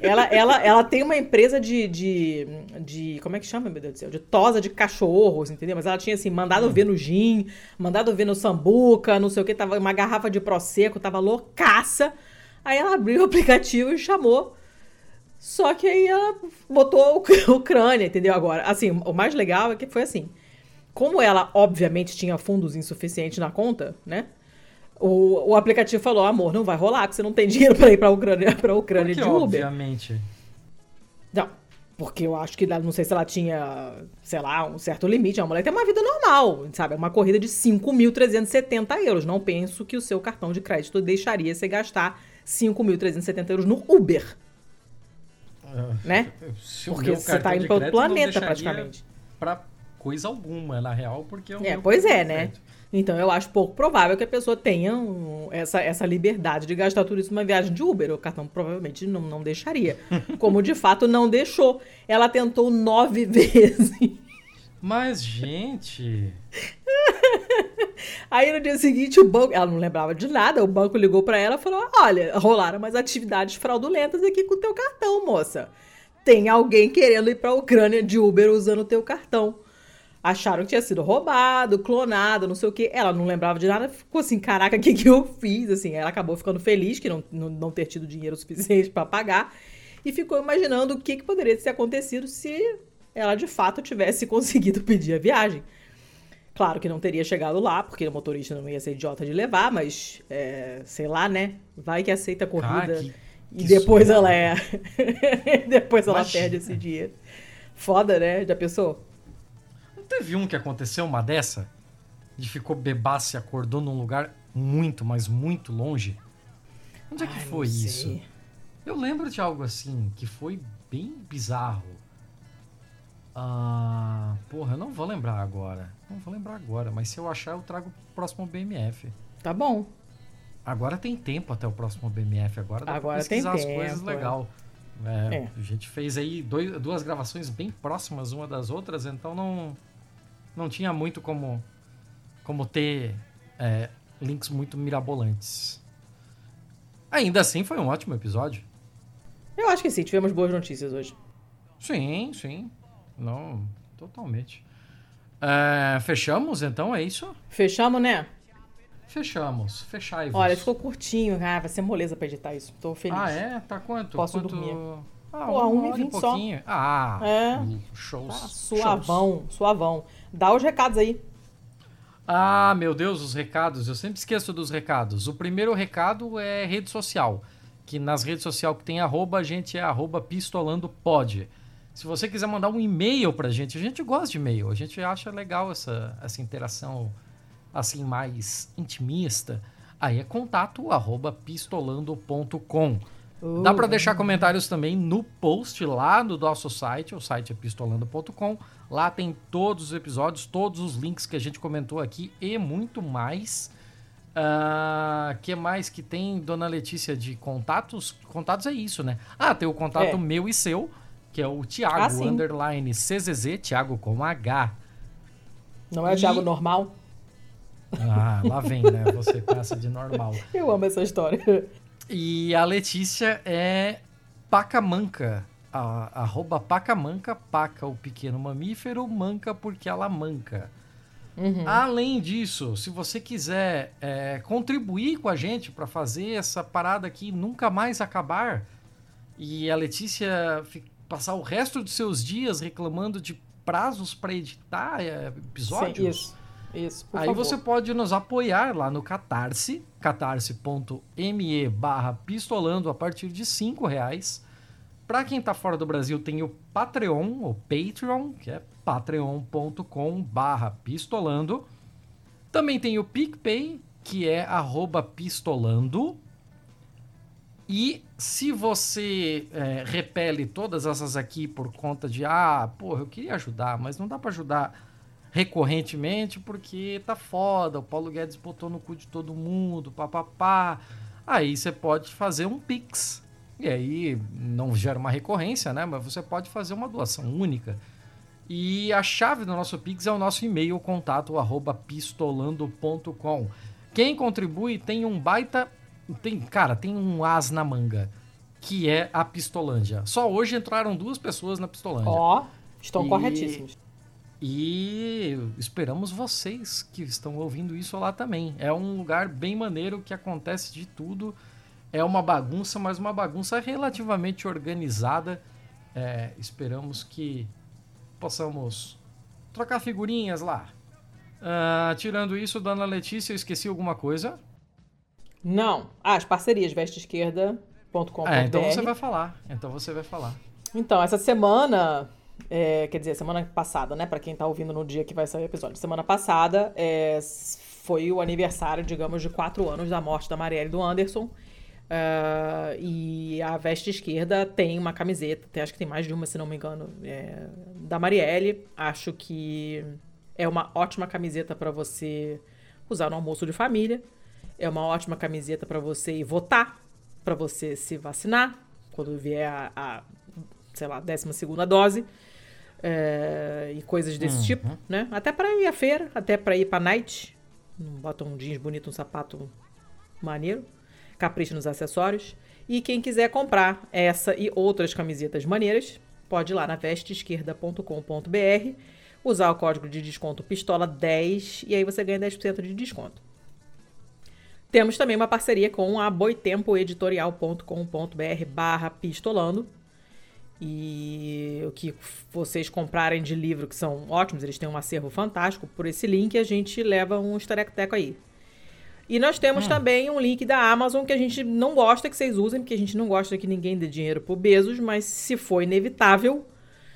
ela, ela, ela tem uma empresa de, de, de. Como é que chama, meu Deus do céu? De tosa de cachorros, entendeu? Mas ela tinha assim, mandado ver no gin, mandado ver no sambuca, não sei o que, tava uma garrafa de prosecco, tava loucaça. Aí ela abriu o aplicativo e chamou. Só que aí ela botou o Ucrânia, entendeu? Agora, assim, o mais legal é que foi assim. Como ela, obviamente, tinha fundos insuficientes na conta, né? O, o aplicativo falou, amor, não vai rolar, porque você não tem dinheiro pra ir pra Ucrânia, pra Ucrânia Porque, de Uber. obviamente. Não, porque eu acho que não sei se ela tinha, sei lá, um certo limite. A mulher tem uma vida normal, sabe? É uma corrida de 5.370 euros. Não penso que o seu cartão de crédito deixaria você gastar 5.370 euros no Uber, né? Se Porque você cartão tá indo para outro planeta, praticamente. Pra coisa alguma, na real, porque o É, pois é, né? crédito. Então eu acho pouco provável que a pessoa tenha um- essa, essa liberdade de gastar tudo isso numa viagem de Uber. O cartão provavelmente não, não deixaria. Como de fato não deixou. Ela tentou nove vezes. Mas, gente. Aí no dia seguinte o banco, ela não lembrava de nada, o banco ligou pra ela e falou: "Olha, rolaram umas atividades fraudulentas aqui com o teu cartão, moça. Tem alguém querendo ir pra Ucrânia de Uber usando o teu cartão." Acharam que tinha sido roubado, clonado, não sei o quê. Ela não lembrava de nada, ficou assim, caraca, o que, que eu fiz? Assim, ela acabou ficando feliz que não, não, não ter tido dinheiro suficiente pra pagar e ficou imaginando o que, que poderia ter acontecido se ela de fato tivesse conseguido pedir a viagem. Claro que não teria chegado lá, porque o motorista não ia ser idiota de levar, mas é, sei lá, né? Vai que aceita a corrida Ah, que- e que depois surreal. ela é. depois ela Imagina. perde esse dinheiro. Foda, né? Já pensou? Não teve um que aconteceu uma dessa? De ficou bebaço e acordou num lugar muito, mas muito longe? Onde é que foi isso? Eu lembro de algo assim, que foi bem bizarro. Ah, porra, eu não vou lembrar agora. Não vou lembrar agora, mas se eu achar, eu trago pro próximo BMF. Tá bom. Agora tem tempo até o próximo BMF. Agora dá Agora pra pesquisar tem as coisas tempo, é. legal. É, É. A gente fez aí dois- duas gravações bem próximas uma das outras, então não, não tinha muito como, como ter é, links muito mirabolantes. Ainda assim, foi um ótimo episódio. Eu acho que sim, tivemos boas notícias hoje. Sim, sim. Não, totalmente. É, fechamos, então, é isso? Fechamos, né? Fechamos. Fechai-vos. Olha, ficou curtinho. Ah, vai ser moleza pra editar isso. Tô feliz. Ah, é? Tá quanto? Posso quanto... dormir. Ah, Pô, uma um e vinte só. Ah, É. shows. Tá suavão, suavão. Dá os recados aí. Ah, meu Deus, os recados. Eu sempre esqueço dos recados. O primeiro recado é rede social. Que nas redes sociais que tem arroba, a gente é arroba pistolandopod. Se você quiser mandar um e-mail pra gente, a gente gosta de e-mail. A gente acha legal essa, essa interação assim mais intimista. Aí é contato arroba pistolando.com. Dá pra deixar comentários também no post lá no nosso site, o site é pistolando.com. Lá tem todos os episódios, todos os links que a gente comentou aqui e muito mais. Ah, que mais que tem, Dona Letícia, de contatos? Contatos é isso, né? Ah, tem o contato É. meu e seu, que é o Thiago, Ah, underline CZZ, Thiago com H. Não é o E- Thiago normal? Ah, lá vem, né? Você essa de normal. Eu amo essa história. E a Letícia é Pacamanca. A, arroba Pacamanca, paca o pequeno mamífero, manca porque ela manca. Uhum. Além disso, se você quiser é, contribuir com a gente para fazer essa parada aqui nunca mais acabar e a Letícia passar o resto dos seus dias reclamando de prazos para editar é, episódios, Sim, isso. Isso, Aí favor. você pode nos apoiar lá no Catarse, catarse.me barra pistolando a partir de 5 reais. Pra quem tá fora do Brasil tem o Patreon, o Patreon, que é patreon.com barra pistolando. Também tem o PicPay, que é arroba pistolando. E se você é, repele todas essas aqui por conta de, ah, porra, eu queria ajudar, mas não dá para ajudar recorrentemente porque tá foda, o Paulo Guedes botou no cu de todo mundo, papapá. Aí você pode fazer um Pix. E aí não gera uma recorrência, né? Mas você pode fazer uma doação única. E a chave do nosso Pix é o nosso e-mail, contato arroba pistolando.com. Quem contribui tem um baita. Tem, cara, tem um as na manga. Que é a Pistolândia. Só hoje entraram duas pessoas na Pistolândia. Ó, estão E- corretíssimos. E esperamos vocês que estão ouvindo isso lá também. É um lugar bem maneiro que acontece de tudo. É uma bagunça, mas uma bagunça relativamente organizada. É, esperamos que possamos trocar figurinhas lá. Ah, tirando isso, Dona Letícia, eu esqueci alguma coisa? Não. Ah, as parcerias vesteesquerda.com.br. É, então você vai falar. Então você vai falar. Então, essa semana, é, quer dizer, semana passada, né? Pra quem tá ouvindo no dia que vai sair o episódio. Semana passada é, foi o aniversário, digamos, de quatro anos da morte da Marielle do Anderson. Ah, e a Veste Esquerda tem uma camiseta, tem- acho que tem mais de uma, se não me engano, é, da Marielle. Acho que é uma ótima camiseta pra você usar no almoço de família. É uma ótima camiseta pra você ir votar, pra você se vacinar, quando vier a, a sei lá, 12 segunda dose. é, e coisas desse tipo, né? Até pra ir à feira, até pra ir pra night. Não bota um jeans bonito, um sapato maneiro. Capricha nos acessórios. E quem quiser comprar essa e outras camisetas maneiras, pode ir lá na vesteesquerda.com.br, usar o código de desconto pistola10 e aí você ganha 10% de desconto. Temos também uma parceria com a boitempoeditorial.com.br barra pistolando. E o que vocês comprarem de livro, que são ótimos, eles têm um acervo fantástico, por esse link a gente leva um estareco-teco aí. E nós temos também um link da Amazon que a gente não gosta que vocês usem, porque a gente não gosta que ninguém dê dinheiro pro Bezos, mas se for inevitável,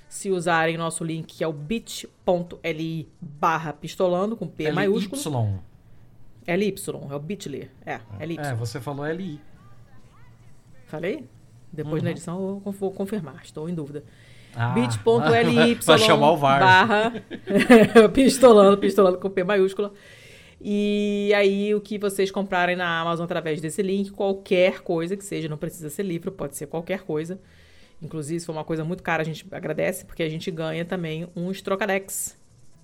se usarem nosso link que é o bit.ly barra pistolando, com P maiúsculo. LY. LY, é o bit.ly. É, LY. É, você falou LI. Falei? Depois na edição eu vou confirmar, estou em dúvida. Ah, bit.ly Vai chamar o VAR. barra pistolando, pistolando com P maiúscula. E aí o que vocês comprarem na Amazon através desse link, qualquer coisa que seja, não precisa ser livro, pode ser qualquer coisa. Inclusive, se for uma coisa muito cara, a gente agradece, porque a gente ganha também uns trocadex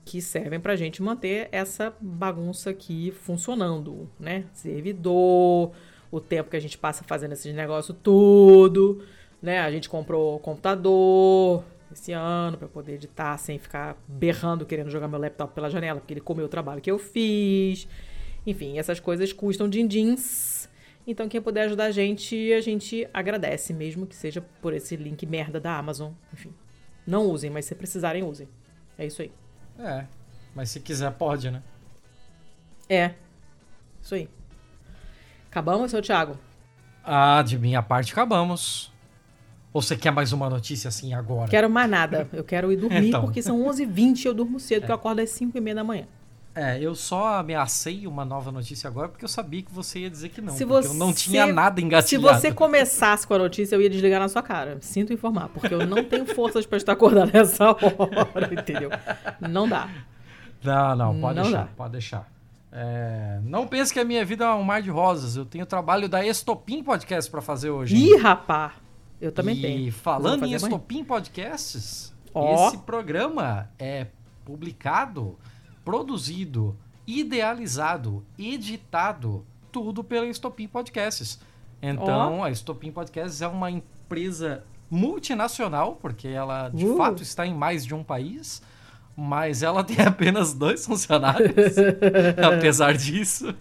que servem pra gente manter essa bagunça aqui funcionando, né? Servidor, o tempo que a gente passa fazendo esses negócios tudo, né? A gente comprou computador esse ano pra poder editar sem ficar berrando querendo jogar meu laptop pela janela, porque ele comeu o trabalho que eu fiz. Enfim, essas coisas custam din-dins. Então, quem puder ajudar a gente, a gente agradece, mesmo que seja por esse link merda da Amazon. Enfim, não usem, mas se precisarem, usem. É isso aí. É, mas se quiser pode, né? É. Isso aí. Acabamos, seu Thiago? Ah, de minha parte acabamos. Ou você quer mais uma notícia assim agora? Quero mais nada. Eu quero ir dormir, Então. porque são 11h20 e eu durmo cedo, porque eu acordo às 5h30 da manhã. É, eu só ameacei uma nova notícia agora porque eu sabia que você ia dizer que não. Se você- eu não tinha nada Se engatilhado. você começasse com a notícia, eu ia desligar na sua cara. Sinto informar, porque eu não tenho forças pra estar acordado nessa hora, entendeu? Não dá. Não, não, pode Não deixar, dá. pode deixar. É, não pense que a minha vida é um mar de rosas. Eu tenho trabalho da Estopim Podcast pra fazer hoje. Ih, rapá! Eu também e tenho. falando Vou em. Estopim Podcasts, Ó. esse programa é publicado, produzido, idealizado, editado, tudo pela Estopim Podcasts. Então, a Estopim Podcasts é uma empresa multinacional, porque ela de Uh. fato está em mais de um país, mas ela tem apenas dois funcionários, apesar disso.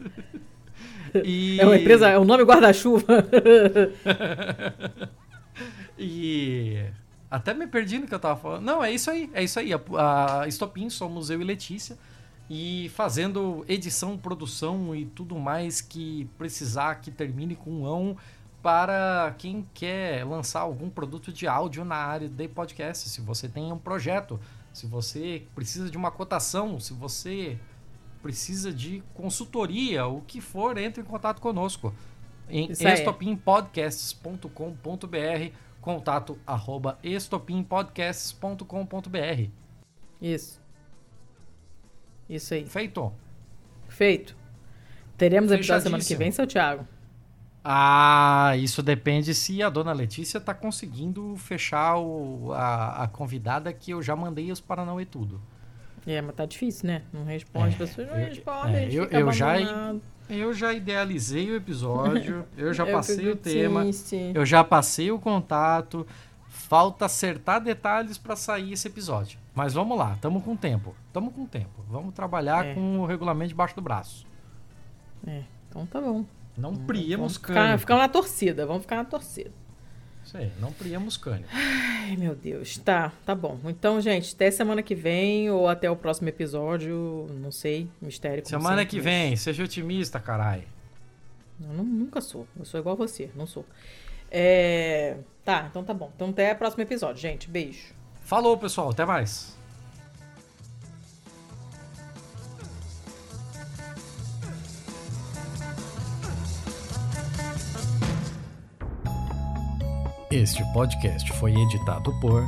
E- É uma empresa, é o nome guarda-chuva. E até me perdi no que eu tava falando. Não, é isso aí, é isso aí. A, a Estopim somos eu e Letícia e fazendo edição, produção e tudo mais que precisar que termine com um ão para quem quer lançar algum produto de áudio na área de podcast. Se você tem um projeto, se você precisa de uma cotação, se você precisa de consultoria, o que for, entre em contato conosco em estopimpodcasts.com.br contato arroba estopimpodcasts.com.br Isso. Isso aí. Feito. Feito. Teremos episódio semana que vem, seu Thiago? Ah, isso depende se a dona Letícia está conseguindo fechar o, a, a, convidada que eu já mandei os Paranauê tudo. É, mas tá difícil, né? Não responde, é, as pessoas não respondem. É, eu, eu já, eu já idealizei o episódio, eu já eu passei o tema, triste. eu já passei o contato, Falta acertar detalhes para sair esse episódio. Mas vamos lá, estamos com tempo. Estamos com tempo. Vamos trabalhar é. com o regulamento debaixo do braço. É, então tá bom. Não hum, priemos ficar na torcida, vamos ficar na torcida. Isso aí, não priemos cânico. Ai, meu Deus. Tá, tá bom. Então, gente, até semana que vem ou até o próximo episódio, não sei, mistério. semana sempre, que vem, mas... seja otimista, caralho. Eu não, nunca sou. Eu sou igual a você, não sou. É... Tá, então tá bom. Então até o próximo episódio, gente. Beijo. Falou, pessoal. Até mais. Este podcast foi editado por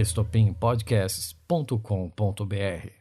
estopimpodcasts.com.br